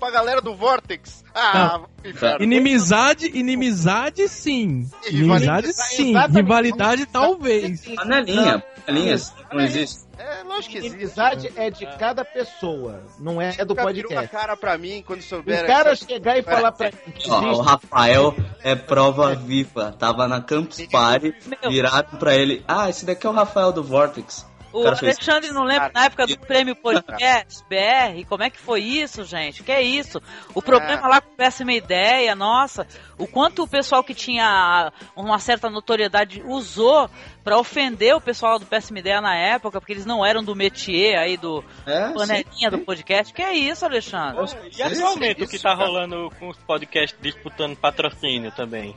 Pra galera do Vortex? Ah, inferno. Inimizade, inimizade sim. Inimizade sim. Exatamente. Rivalidade talvez. Panelinha. Panelinha, assim, não existe. É, lógico que existe. Inimizade é de cada pessoa, não é do Nunca virou a podcast. cara pra mim quando O souber cara essa- chegar e falar pra mim Ó, o. Rafael é prova viva. Tava na Campus Party, viraram pra ele. Ah, esse daqui é o Rafael do Vortex. O cara fez- Alexandre não lembra na época do prêmio podcast BR? Como é que foi isso, gente? Que é isso? O problema lá com o Péssima Ideia, nossa, o quanto o pessoal que tinha uma certa notoriedade usou pra ofender o pessoal do Péssima Ideia na época, porque eles não eram do métier aí do É, panelinha do podcast. Que é isso, Alexandre? E atualmente o que tá rolando com os podcasts disputando patrocínio também?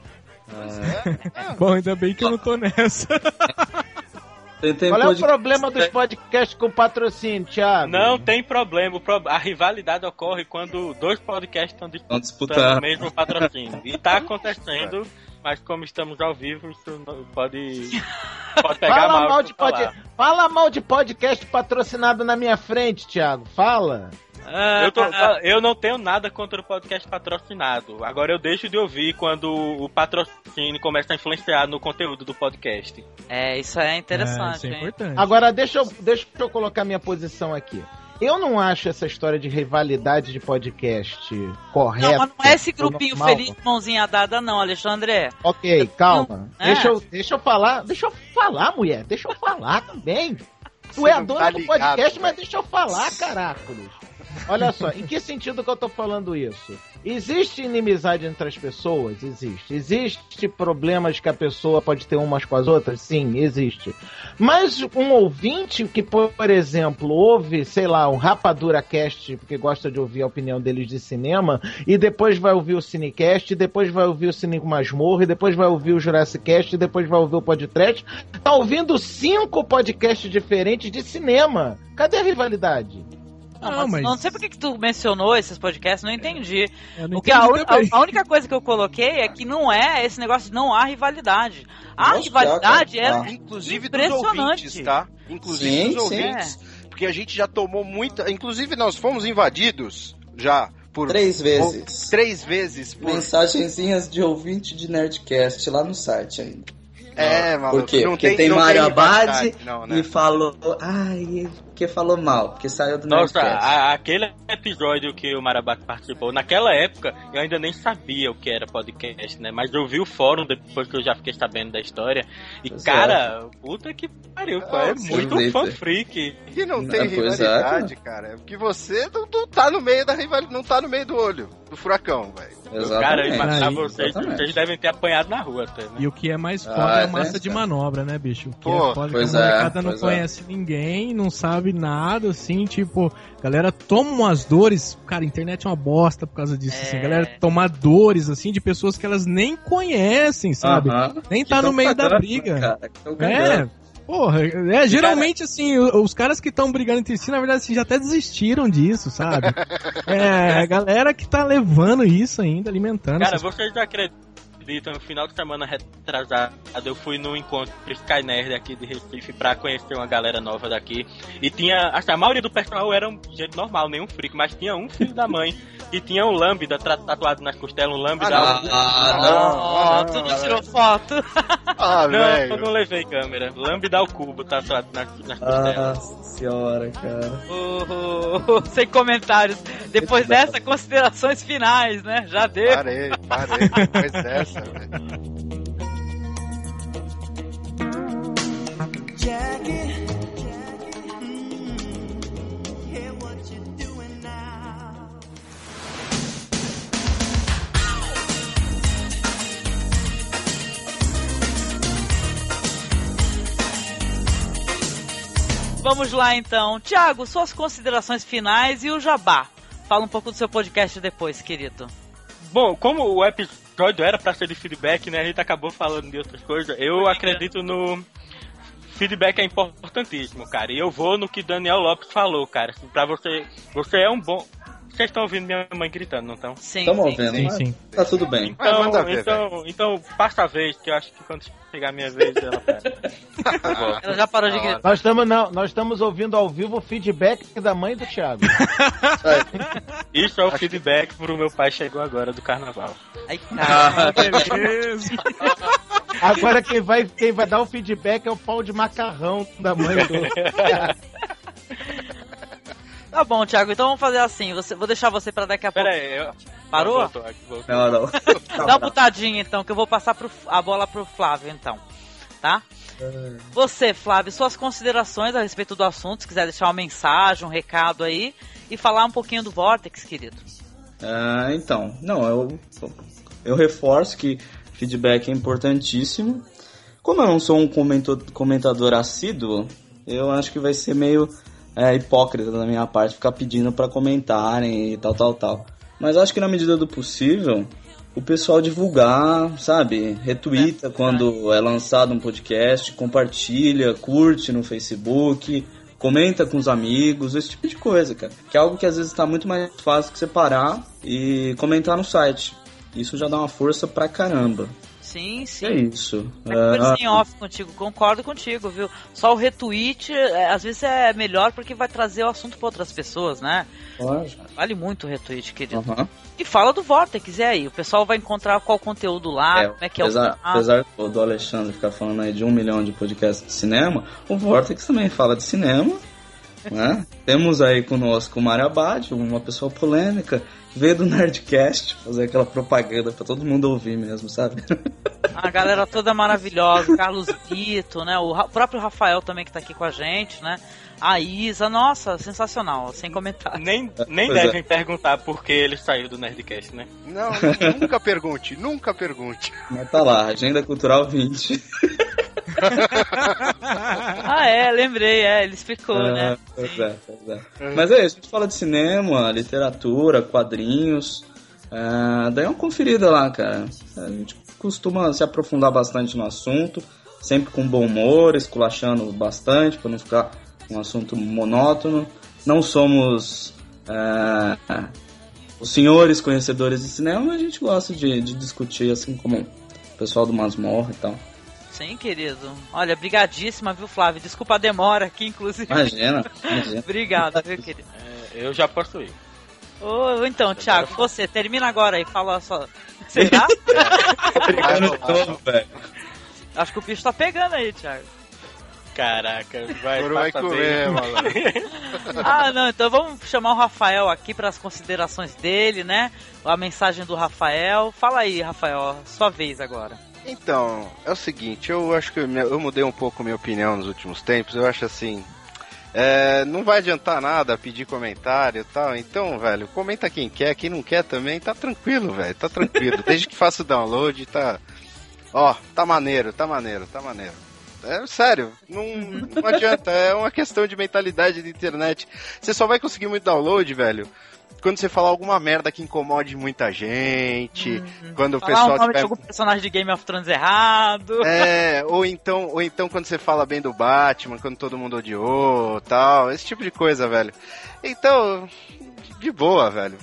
Bom, ainda bem que eu não tô nessa. Tem, tem Qual é o problema dos podcasts com patrocínio, Thiago? Não tem problema, a rivalidade ocorre quando dois podcasts estão disputando disputando. o mesmo patrocínio. E tá acontecendo, mas como estamos ao vivo, isso pode, pode pegar Fala mal. mal, de pod... Fala mal de podcast patrocinado na minha frente, Thiago. Fala. Eu, tô- eu não tenho nada contra o podcast patrocinado. Agora eu deixo de ouvir quando o patrocínio começa a influenciar no conteúdo do podcast. É, isso é É, interessante, isso é hein? importante. Agora, deixa eu, deixa eu colocar minha posição aqui. Eu não acho essa história de rivalidade de podcast correta. Não, mas não é esse grupinho normal. feliz, mãozinha dada, não, Alexandre. Ok, calma. É. Deixa, eu, deixa eu falar. Deixa eu falar, mulher. Deixa eu falar também. Tu Você é a não dona tá do ligado, podcast, mas velho. deixa eu falar, caracoles. Olha só, em que sentido que eu tô falando isso? Existe inimizade entre as pessoas? Existe. Existe problemas que a pessoa pode ter umas com as outras? Sim, existe. Mas um ouvinte que, por exemplo, ouve, sei lá, um Rapadura Cast, porque gosta de ouvir a opinião deles de cinema, e depois vai ouvir o Cinecast, e depois vai ouvir o Cine Masmorra, e depois vai ouvir o Jurassic Cast, e depois vai ouvir o Podcast, tá ouvindo cinco podcasts diferentes de cinema. Cadê a rivalidade? Não, Não, mas, mas- não sei por que tu mencionou esses podcasts, não entendi. Eu não O que a, a- a única coisa que eu coloquei é que não é esse negócio de não há rivalidade. A Nossa, rivalidade cara. é Ah. Inclusive dos impressionante. ouvintes, tá? Inclusive Sim, dos sim. ouvintes. Porque a gente já tomou muita. Inclusive, nós fomos invadidos já por. Três vezes. Três vezes por. Mensagenzinhas de ouvinte de Nerdcast lá no site ainda. É, maluco. Por quê? não Porque tem, não Mário Abad né? e falou. Ai, porque falou mal, porque saiu do Nossa, a- aquele episódio que o Marabaco participou, naquela época eu ainda nem sabia o que era podcast, né? Mas eu vi o fórum depois que eu já fiquei sabendo da história. E Pois cara, puta que pariu, pô, é Ah, muito sim. fã freak. E não tem É, pois é, rivalidade, cara. É porque você não, não tá no meio da rivalidade, não tá no meio do olho do furacão, velho. Cara, Exatamente. imaginar Aí, vocês, exatamente. vocês devem ter apanhado na rua até, né? E o que é mais foda Ah, é a é, massa né, de manobra, né, bicho? O que Pô, é foda pois que a é, molecada não é. conhece ninguém, não sabe nada, assim, tipo, galera toma umas dores, cara, a internet é uma bosta por causa disso, assim, É. galera toma dores, assim, de pessoas que elas nem conhecem, sabe? Aham. Nem Que tá no tão meio da cagando, briga. cara, É. porra, é, geralmente assim, o- os caras que estão brigando entre si, na verdade, assim, já até desistiram disso, sabe? É, a galera que tá levando isso ainda, alimentando. Cara, essas- vocês acreditam acredita, no final de semana retrasado, eu fui no encontro Sky Nerd aqui de Recife pra conhecer uma galera nova daqui. E tinha, acho que a maioria do pessoal era um gente normal, nenhum freak, mas tinha um filho da mãe e tinha um Lambda tatuado nas costelas, um Lambda. Ah, não. Ó, tu não tirou foto. Ah, Não, eu velho. não levei câmera. Lambda ao cubo tatuado nas, nas costelas. Nossa senhora, cara. Oh, sem comentários. Depois dessa, considerações finais, né? Já deu. Parei, parei. Depois dessa, velho. Vamos lá então. Tiago, suas considerações finais e o jabá. Fala um pouco do seu podcast depois, querido. Bom, como o episódio era pra ser de feedback, né? A gente acabou falando de outras coisas. Eu acredito no. Feedback é importantíssimo, cara. E eu vou no que Daniel Lopes falou, cara. Pra você. Você é um bom. Vocês estão ouvindo minha mãe gritando, não estão? Sim, Estamos ouvindo, Sim, sim. tá tudo bem. Então, manda ver, então, então, passa a vez, que eu acho que quando chegar a minha vez, ela pega. Ela já parou de gritar. Nós estamos não, nós estamos ouvindo ao vivo o feedback da mãe do Thiago. Isso é o feedback pro meu pai chegou agora do carnaval. Ai, cara. Beleza. Agora quem vai, quem vai dar o feedback é o pau de macarrão da mãe do. Tá bom, Thiago, então vamos fazer assim. Você, vou deixar você pra daqui a pouco. Pera aí, eu... Parou? Voltou, voltou. Não, não. Dá uma botadinha então, que eu vou passar pro- a bola pro Flávio então. Tá? Você, Flávio, suas considerações a respeito do assunto, se quiser deixar uma mensagem, um recado aí, e falar um pouquinho do Vortex, querido. Ah, então, não, eu, eu reforço que feedback é importantíssimo. Como eu não sou um comentador assíduo, eu acho que vai ser meio é, hipócrita da minha parte ficar pedindo pra comentarem e tal, tal, tal. Mas acho que na medida do possível, o pessoal divulgar, sabe? Retweeta quando é lançado um podcast, compartilha, curte no Facebook, comenta com os amigos, esse tipo de coisa, cara. Que é algo que às vezes tá muito mais fácil que você parar e comentar no site. Isso já dá uma força pra caramba. Sim, sim. É isso. Conversa em Ah, off contigo, concordo contigo, viu? Só o retweet, é, às vezes é melhor porque vai trazer o assunto pra outras pessoas, né? lógico. Vale muito o retweet, querido. E fala do Vortex, e aí? O pessoal vai encontrar qual conteúdo lá, É, como é que é o apesar, formato. apesar do- Alexandre ficar falando aí de um milhão de podcasts de cinema, o Vortex também fala de cinema. Né? Temos aí conosco o Mário Abad, uma pessoa polêmica, veio do Nerdcast fazer aquela propaganda pra todo mundo ouvir mesmo, sabe? A galera toda maravilhosa, o Carlos Vito, né? O próprio Rafael também que tá aqui com a gente, né? A Isa, nossa, sensacional, sem comentário. Nem, nem Pois é. devem perguntar por que ele saiu do Nerdcast, né? Não, nu- nunca pergunte, nunca pergunte. Mas tá lá, Agenda Cultural 20. Ah, é, lembrei, é, ele explicou, né? É, pois é, pois é. Mas é isso, a gente fala de cinema, literatura, quadrinhos. É, daí uma conferida lá, cara. A gente costuma se aprofundar bastante no assunto, sempre com bom humor, esculachando bastante, para não ficar um assunto monótono. Não somos é, os senhores conhecedores de cinema, mas a gente gosta de, de discutir, assim como o pessoal do Masmorra e tal. Sim, querido. Olha, brigadíssima, viu, Flávio? Desculpa a demora aqui, inclusive. Imagina, imagina. Obrigado, viu, querido? É, eu já posso ir. Ô, então, Thiago, você termina agora aí, fala só. Será? Brigando todo, velho. Acho que o bicho tá pegando aí, Thiago. Caraca, vai, Agora vai comer, malandro. Ah, não, então vamos chamar o Rafael aqui para as considerações dele, né? A mensagem do Rafael. Fala aí, Rafael, sua vez agora. Então, é o seguinte, eu acho que eu, eu mudei um pouco minha opinião nos últimos tempos. Eu acho assim. é, não vai adiantar nada pedir comentário e tal. Então, velho, comenta quem quer, quem não quer também, tá tranquilo, velho. Tá tranquilo. Desde que faça o download, tá. Ó, tá maneiro, tá maneiro, tá maneiro. É sério, não, não adianta, é uma questão de mentalidade de internet. Você só vai conseguir muito download, velho, quando você falar alguma merda que incomode muita gente, quando o Falar o pessoal nome de tiver algum personagem de Game of Thrones errado. é, ou então, ou então quando você fala bem do Batman, quando todo mundo odiou, tal, esse tipo de coisa, velho. Então, de boa, velho.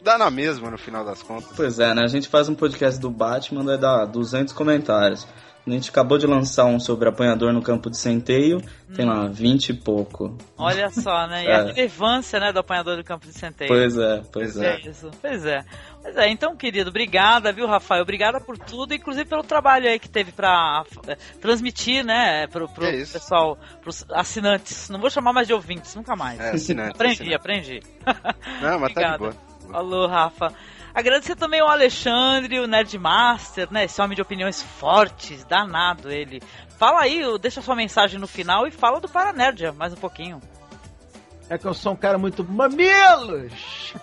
dá na mesma no final das contas. Pois é, né? A gente faz um podcast do Batman, vai dar 200 comentários. A gente acabou de lançar um sobre apanhador no campo de centeio, tem lá 20 e pouco. Olha só, né? E É. a relevância, né, do apanhador do campo de centeio. Pois é, pois É é. isso, pois é. Pois é, então, querido, obrigada, viu, Rafael? Obrigada por tudo, inclusive pelo trabalho aí que teve pra eh, transmitir, né, pro, pro É pessoal, pros assinantes. Não vou chamar mais de ouvintes, nunca mais. É, assinante. aprendi, assinante. aprendi. Não, mas tá de boa. Falou, Rafa. Agradecer também ao Alexandre, o Nerdmaster, né? Esse homem de opiniões fortes, danado ele. Fala aí, deixa sua mensagem no final e fala do Paranerdia mais um pouquinho. É que eu sou um cara muito mamilos!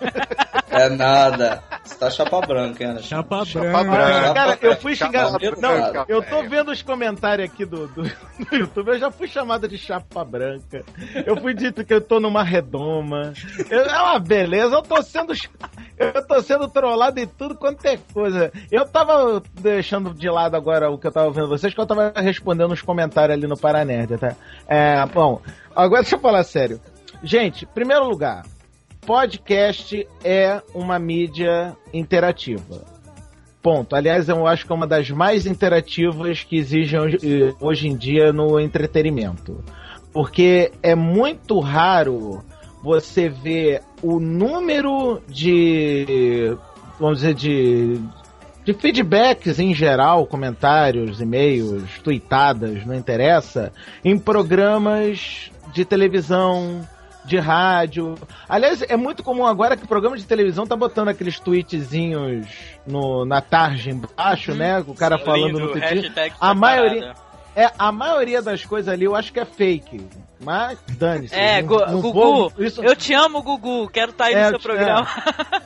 É nada. Você tá chapa branca, hein? Chapa Chapa branca. branca. Cara, eu fui Chapa xingado. Não, eu tô vendo os comentários aqui do, do, do YouTube, eu já fui chamado de chapa branca. Eu fui dito que eu tô numa redoma. Eu- é uma beleza, eu tô sendo. Eu tô sendo trollado em tudo quanto é coisa. Eu tava deixando de lado agora o que eu tava vendo vocês, que eu tava respondendo os comentários ali no Paranerd, tá? É, bom, agora deixa eu falar sério. Gente, primeiro lugar, podcast é uma mídia interativa. Ponto. Aliás, eu acho que é uma das mais interativas que exigem hoje- em dia no entretenimento. Porque é muito raro você ver o número de. Vamos dizer, de. De feedbacks em geral, comentários, e-mails, tweetadas, não interessa, em programas de televisão, de rádio. Aliás, é muito comum agora que o programa de televisão tá botando aqueles tweetzinhos no, na tarde embaixo, né? O cara falando Lindo, no tweet. A maioria, é, a maioria das coisas ali eu acho que é fake. Mas dane-se. É, não- não Gugu, vou- isso- eu te amo, Gugu, quero estar aí É, no seu é. programa.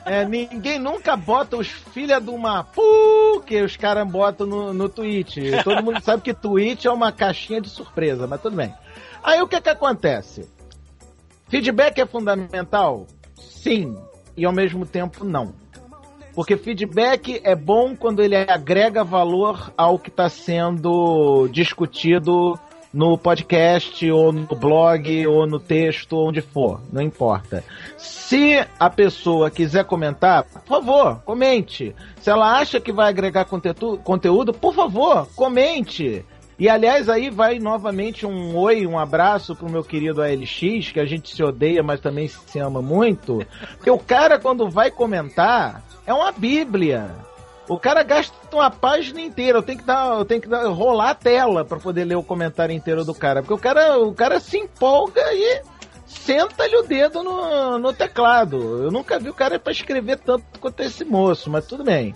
É, ninguém nunca bota os filha de uma pu que os caras botam no, no tweet. Todo mundo sabe que tweet é uma caixinha de surpresa, mas tudo bem. Aí o que que acontece? Feedback é fundamental? Sim. E ao mesmo tempo não. Porque feedback é bom quando ele agrega valor ao que está sendo discutido no podcast, ou no blog, ou no texto, onde for, não importa. Se a pessoa quiser comentar, por favor, comente. Se ela acha que vai agregar conteúdo, por favor, comente. E aliás, aí vai novamente um oi, um abraço pro meu querido ALX, que a gente se odeia, mas também se ama muito. Porque o cara, quando vai comentar, é uma bíblia. O cara gasta uma página inteira. Eu tenho que dar, eu tenho que dar, rolar a tela para poder ler o comentário inteiro do cara. Porque o cara, o cara se empolga e senta-lhe o dedo no, no teclado. Eu nunca vi o cara para escrever tanto quanto esse moço, mas tudo bem.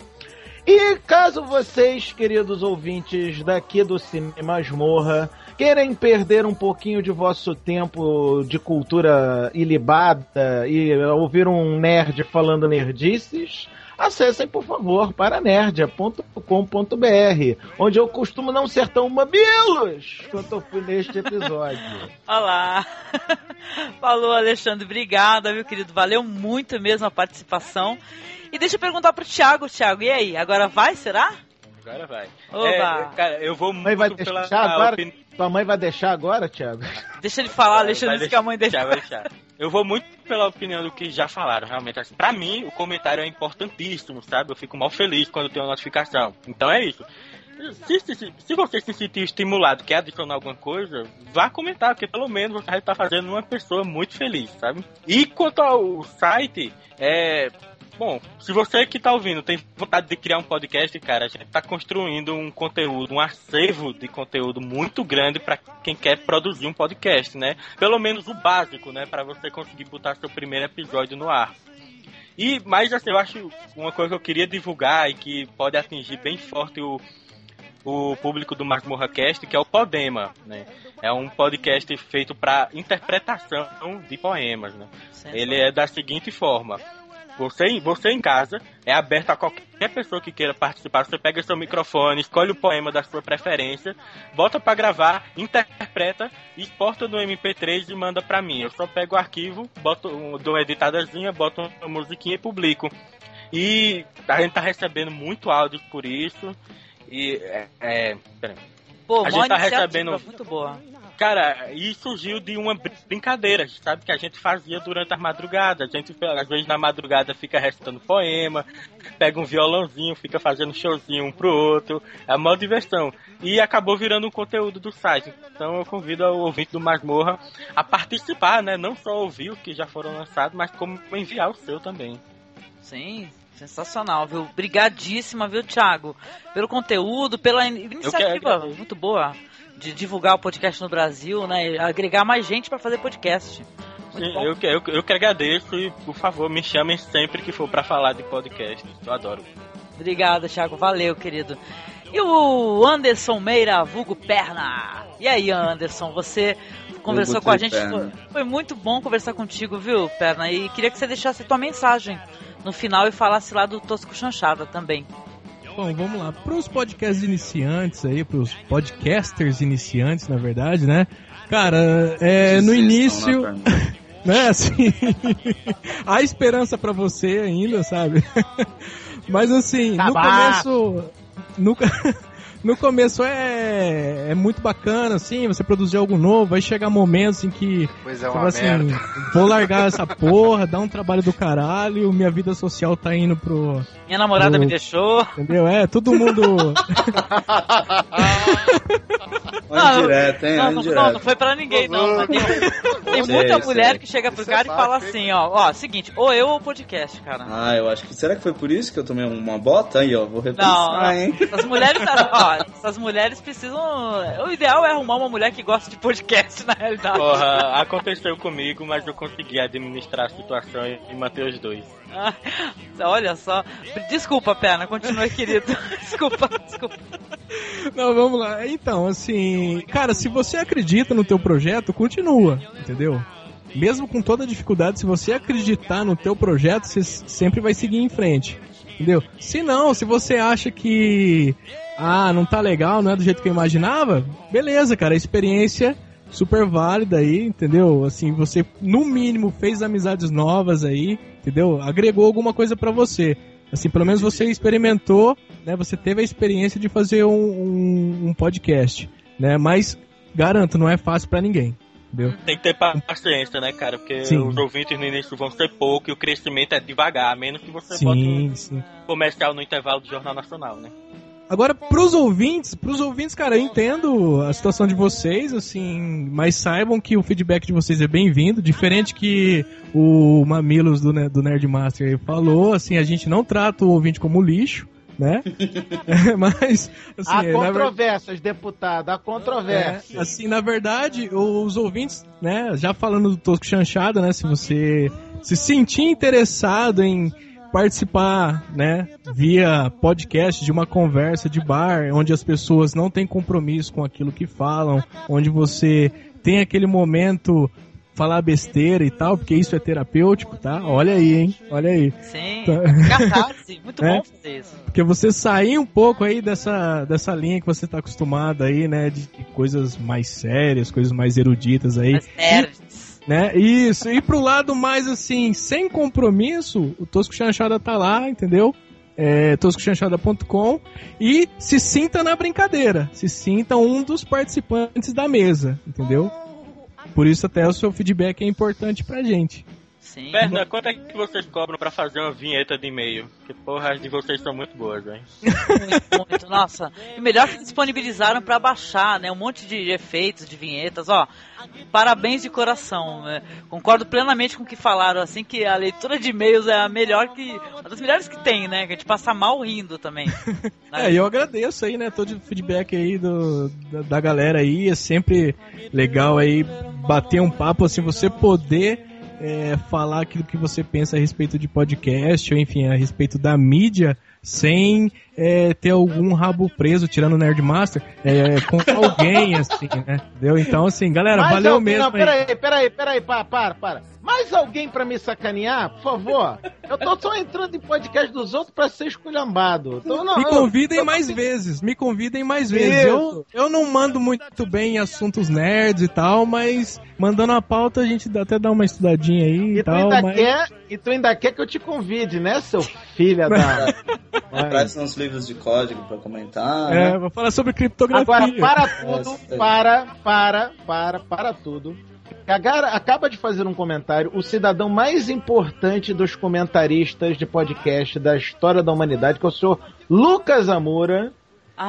E caso vocês, queridos ouvintes daqui do Cine Masmorra, querem perder um pouquinho de vosso tempo de cultura ilibada e ouvir um nerd falando nerdices, acessem, por favor, para nerdia.com.br, onde eu costumo não ser tão mamilos quanto eu fui neste episódio. Olá. Falou, Alexandre. Obrigada, meu querido. Valeu muito mesmo a participação. E deixa eu perguntar pro Thiago, Thiago, e aí? Agora vai, será? Agora vai. Oba. É, cara, eu vou Mãe vai muito pela deixar agora? opini- Tua mãe vai deixar agora, Thiago? Deixa ele falar, Alexandre Vai que a mãe dele. deixar, vai deixar. Eu vou muito pela opinião do que já falaram, realmente. Assim, pra mim, o comentário é importantíssimo, sabe? Eu fico mal feliz quando tem uma notificação. Então é isso. Se, se, se, se você se sentir estimulado, quer adicionar alguma coisa, vá comentar, porque pelo menos você estar fazendo uma pessoa muito feliz, sabe? E quanto ao site, é. Bom, se você que tá ouvindo tem vontade de criar um podcast, cara, a gente tá construindo um conteúdo, um acervo de conteúdo muito grande para quem quer produzir um podcast, né? Pelo menos o básico, né, para você conseguir botar seu primeiro episódio no ar. E mas assim, eu acho uma coisa que eu queria divulgar e que pode atingir bem forte o o público do Cast, que é o Podema, né? É um podcast feito para interpretação de poemas, né? Ele é da seguinte forma: você, você em casa é aberto a qualquer pessoa que queira participar. Você pega seu microfone, escolhe o poema da sua preferência, bota para gravar, interpreta, exporta no MP3 e manda para mim. Eu só pego o arquivo, boto, dou uma editadazinha, boto uma musiquinha e publico. E a gente tá recebendo muito áudio por isso. E é. é. Pô, a gente tá recebendo muito boa. Cara, e surgiu de uma br- brincadeira, sabe? Que a gente fazia durante as madrugadas. A gente, às vezes, na madrugada fica recitando poema, pega um violãozinho, fica fazendo showzinho um pro outro. É uma diversão. E acabou virando um conteúdo do site. Então eu convido o ouvinte do Masmorra a participar, né? Não só ouvir os que já foram lançados, mas como enviar o seu também. Sim, sensacional, viu? Brigadíssima, viu, Thiago? Pelo conteúdo, pela in- iniciativa muito boa de divulgar o podcast no Brasil, né? E agregar mais gente pra fazer podcast. Sim, eu, que- eu, eu que agradeço e, por favor, me chamem sempre que for pra falar de podcast. Eu adoro. Obrigado, Thiago. Valeu, querido. E o Anderson Meira, vulgo Perna. E aí, Anderson, você conversou com a gente. Foi, foi muito bom conversar contigo, viu, Perna? E queria que você deixasse tua mensagem no final e falasse lá do Tosco Chanchada também. Bom, vamos lá. Para os podcasts iniciantes aí, para os podcasters iniciantes, na verdade, né? Cara, é, no início, né, assim, há esperança pra você ainda, sabe? Mas assim, no Tabaco. começo, no, no começo é, é muito bacana, assim, você produzir algo novo, vai chegar momentos em que Pois é você uma fala assim, merda. vou largar essa porra, dar um trabalho do caralho, minha vida social tá indo pro, Minha namorada Eu- me deixou. entendeu? É, todo mundo... Olha direto, hein? Não, não, não, não foi pra ninguém, não. Tem, tem Sei, muita sei. mulher que chega pro Isso é cara e fato, fala assim, ó, ó, seguinte, ou eu ou o podcast, cara. Ah, eu acho que. Será que foi por isso que eu tomei uma bota aí, ó? Vou repensar, Não, não. hein? Essas mulheres, ó, essas mulheres precisam. O ideal é arrumar uma mulher que gosta de podcast, na realidade. Porra, aconteceu comigo, mas eu consegui administrar a situação e manter os dois. Ah, Olha só. Desculpa, perna, continue, querido. Desculpa, desculpa. Não, vamos lá. Então, assim, cara, se você acredita no teu projeto, continua, entendeu? Mesmo com toda a dificuldade, se você acreditar no teu projeto, você sempre vai seguir em frente, entendeu? Se não, se você acha que ah, não tá legal, não é do jeito que eu imaginava, beleza, cara, experiência super válida aí, entendeu? Assim, você no mínimo fez amizades novas aí, entendeu? Agregou alguma coisa pra você. Assim, pelo menos você experimentou, né? Você teve a experiência de fazer um, um, um podcast, né? Mas garanto, não é fácil pra ninguém, entendeu? Tem que ter pa- paciência, né, cara? Porque Sim. os ouvintes no início vão ser pouco e o crescimento é devagar, a menos que você bote Sim, um sim. comercial no intervalo do Jornal Nacional, né? Agora, pros ouvintes, pros ouvintes, cara, eu entendo a situação de vocês, assim, mas saibam que o feedback de vocês é bem-vindo, diferente que o Mamilos do, do Nerdmaster falou, assim, a gente não trata o ouvinte como lixo, né? mas, assim, Há na ver- controvérsias, deputado, há controvérsias. É, assim, na verdade, os ouvintes, né, já falando do Tosco Chanchada, né, se você se sentir interessado em participar, né, via podcast de uma conversa de bar, onde as pessoas não têm compromisso com aquilo que falam, onde você tem aquele momento falar besteira e tal, porque isso é terapêutico, tá? Olha aí, hein? Olha aí. Sim, Tá. catarse. Muito É. bom fazer isso. Porque você sair um pouco aí dessa, dessa linha que você tá acostumado aí, né? De coisas mais sérias, coisas mais eruditas aí. Nerds. Né? Isso, e pro lado mais assim, sem compromisso, o Tosco Chanchada tá lá, entendeu? É, toscochanchada.com e se sinta na brincadeira, se sinta um dos participantes da mesa, entendeu? Por isso até o seu feedback é importante pra gente. Sim. Berna, quanto é que vocês cobram pra fazer uma vinheta de e-mail? Que porra, as de vocês são muito boas, hein? Muito, muito. Nossa. E melhor que disponibilizaram pra baixar, né? Um monte de efeitos, de vinhetas. Ó, parabéns de coração. né? Concordo plenamente com o que falaram, assim, que a leitura de e-mails é a melhor que. Uma das melhores que tem, né? Que a gente passa mal rindo também. É, e eu agradeço aí, né, todo o feedback aí do, da, da galera aí, é sempre legal aí bater um papo, assim, você poder é, falar aquilo que você pensa a respeito de podcast, ou enfim, a respeito da mídia, sem é, ter algum rabo preso, tirando o Nerdmaster, é, com alguém, assim, né, entendeu? Então, assim, galera, Mais valeu alguém, mesmo Não, peraí, peraí, peraí, para, para, para. Mais alguém pra me sacanear, por favor? Eu tô só entrando em podcast dos outros pra ser esculhambado. Então, não, Me convidem eu- mais vezes, me convidem mais vezes. Eu, eu não mando muito bem em assuntos nerds e tal, mas mandando a pauta a gente até dá uma estudadinha aí e, E tu, tal. ainda mas... quer, e tu ainda quer que eu te convide, né, seu filho da. Traz uns livros de código pra comentar. É, né? vou falar sobre criptografia. Agora, para tudo, É, para, para, para, para tudo. Agora, acaba de fazer um comentário o cidadão mais importante dos comentaristas de podcast da história da humanidade, que é o senhor Lucas Amura.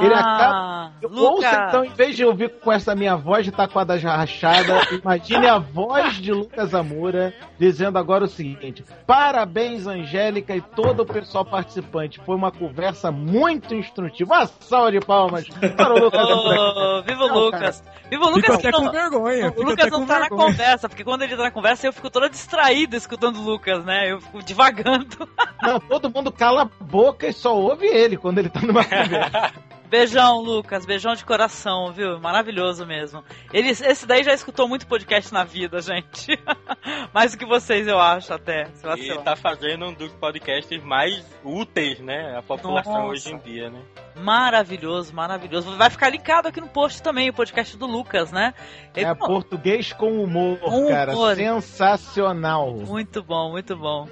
Ele Ah, acaba. Luca. Ouça, então, em vez de ouvir com essa minha voz de taquada rachada, imagine a voz de Lucas Amura dizendo agora o seguinte: Parabéns, Angélica e todo o pessoal participante. Foi uma conversa muito instrutiva. Uma salva de palmas para o Lucas Amura. Ô, viva o Não, Lucas. Viva o Lucas. até não- com vergonha. O Lucas não tá na vergonha. conversa, porque quando ele tá na conversa eu fico toda distraída escutando o Lucas, né? Eu fico divagando. Não, todo mundo cala a boca e só ouve ele quando ele tá numa conversa. Beijão, Lucas. Beijão de coração, viu? Maravilhoso mesmo. Ele, esse daí já escutou muito podcast na vida, gente. Mais do que vocês, eu acho, até. Se E tá fazendo um dos podcasts mais úteis, né? A população Nossa. hoje em dia, né? Maravilhoso, maravilhoso. Vai ficar linkado aqui no post também, o podcast do Lucas, né? Ele- É português com humor, Com cara. humor. Sensacional. Muito bom, muito bom.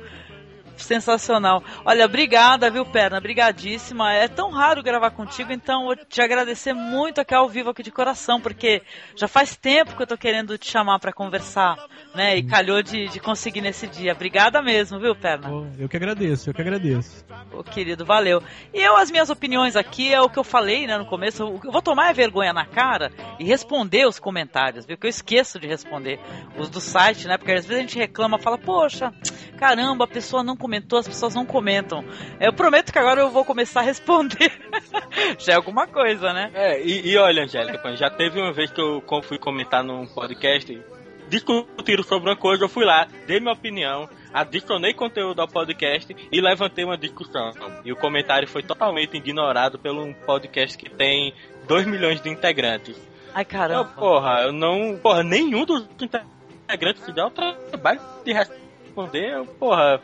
Sensacional. Olha, obrigada, viu, Perna? Brigadíssima. É tão raro gravar contigo, então eu te agradecer muito aqui ao vivo, aqui de coração, porque já faz tempo que eu tô querendo te chamar pra conversar, né? E calhou de, de conseguir nesse dia. Obrigada mesmo, viu, Perna? Eu que agradeço, eu que agradeço. Ô, querido, valeu. E eu, as minhas opiniões aqui, é o que eu falei, né, no começo. Eu vou tomar a vergonha na cara e responder os comentários, viu? Que eu esqueço de responder os do site, né? Porque às vezes a gente reclama, fala, poxa, caramba, a pessoa não comentou, as pessoas não comentam. Eu prometo que agora eu vou começar a responder. Já é alguma coisa, né? É, e, e olha, Angélica, já teve uma vez que eu fui comentar num podcast, discutiram sobre uma coisa, eu fui lá, dei minha opinião, adicionei conteúdo ao podcast e levantei uma discussão. E o comentário foi totalmente ignorado pelo um podcast que tem 2 milhões de integrantes. Ai, Eu, caramba. porra, eu não. Porra, nenhum dos integrantes se dá o trabalho de responder. Eu, porra,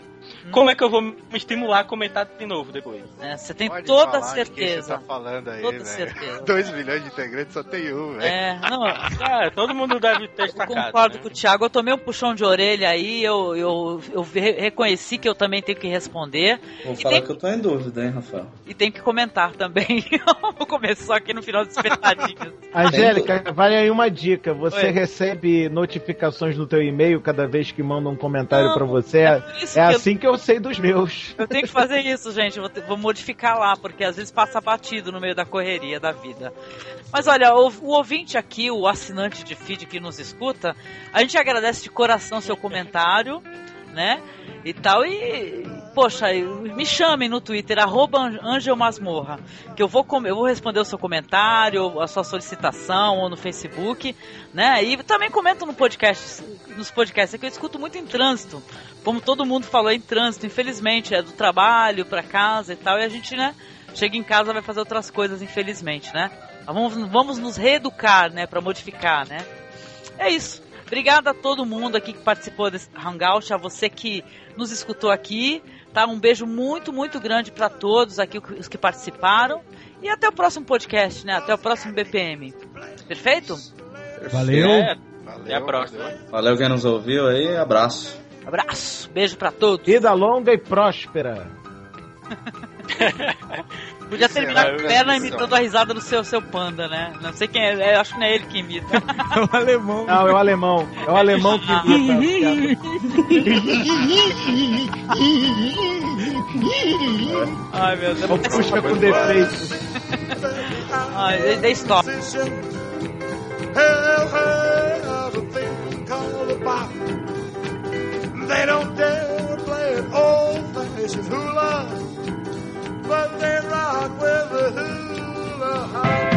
como é que eu vou me estimular a comentar de novo depois? É, Você tem Pode toda certeza. você tá falando aí, Toda certeza. 2 milhões de integrantes só tem um, velho. É, não, Ah, todo mundo deve ter Eu sacado. concordo né? com o Thiago. Eu tomei um puxão de orelha aí, eu, eu, eu re- reconheci que eu também tenho que responder Vou E falar tem- que eu tô em dúvida, hein, Rafael? e tenho que comentar também. Vou começar aqui no final dos espetadinhos. Angélica, vale aí uma dica. Você Oi. recebe notificações no teu e-mail cada vez que manda um comentário Não, pra você? é É, por assim que eu sei dos meus. Eu tenho que fazer isso, gente. Vou, vou modificar lá, porque às vezes passa batido no meio da correria da vida. Mas olha, o, o ouvinte aqui, o assinante de feed que nos escuta, a gente agradece de coração seu comentário, né? E tal. E, poxa, me chamem no Twitter, arroba Angelmasmorra, que eu vou, eu vou responder o seu comentário, a sua solicitação, ou no Facebook, né? E também comenta no podcast, nos podcasts, é que eu escuto muito em trânsito. Como todo mundo falou, é em trânsito, infelizmente, é do trabalho pra casa e tal, e a gente, né, chega em casa vai fazer outras coisas, infelizmente, né? Mas Vamos, vamos nos reeducar, né, pra modificar, né? É isso. Obrigada a todo mundo aqui que participou desse Hangout, a você que nos escutou aqui, tá? Um beijo muito, muito grande pra todos aqui, os que participaram. E até o próximo podcast, né? Até o próximo BPM. Perfeito? Valeu. É, Valeu, até a próxima. valeu. Valeu quem nos ouviu aí, abraço. Abraço, beijo pra todos. Vida longa e próspera. Podia terminar com perna imitando a risada do seu, seu panda, né? Não sei quem é, é, acho que não é ele que imita. É o alemão. Não, é o alemão. É o alemão que imita. Ai, meu Deus. Ou puxa com defeito. Ai, dei- dei stop. Hell has a thing called a bop. They don't dare play an old fashioned hula, but they rock with a hula hop.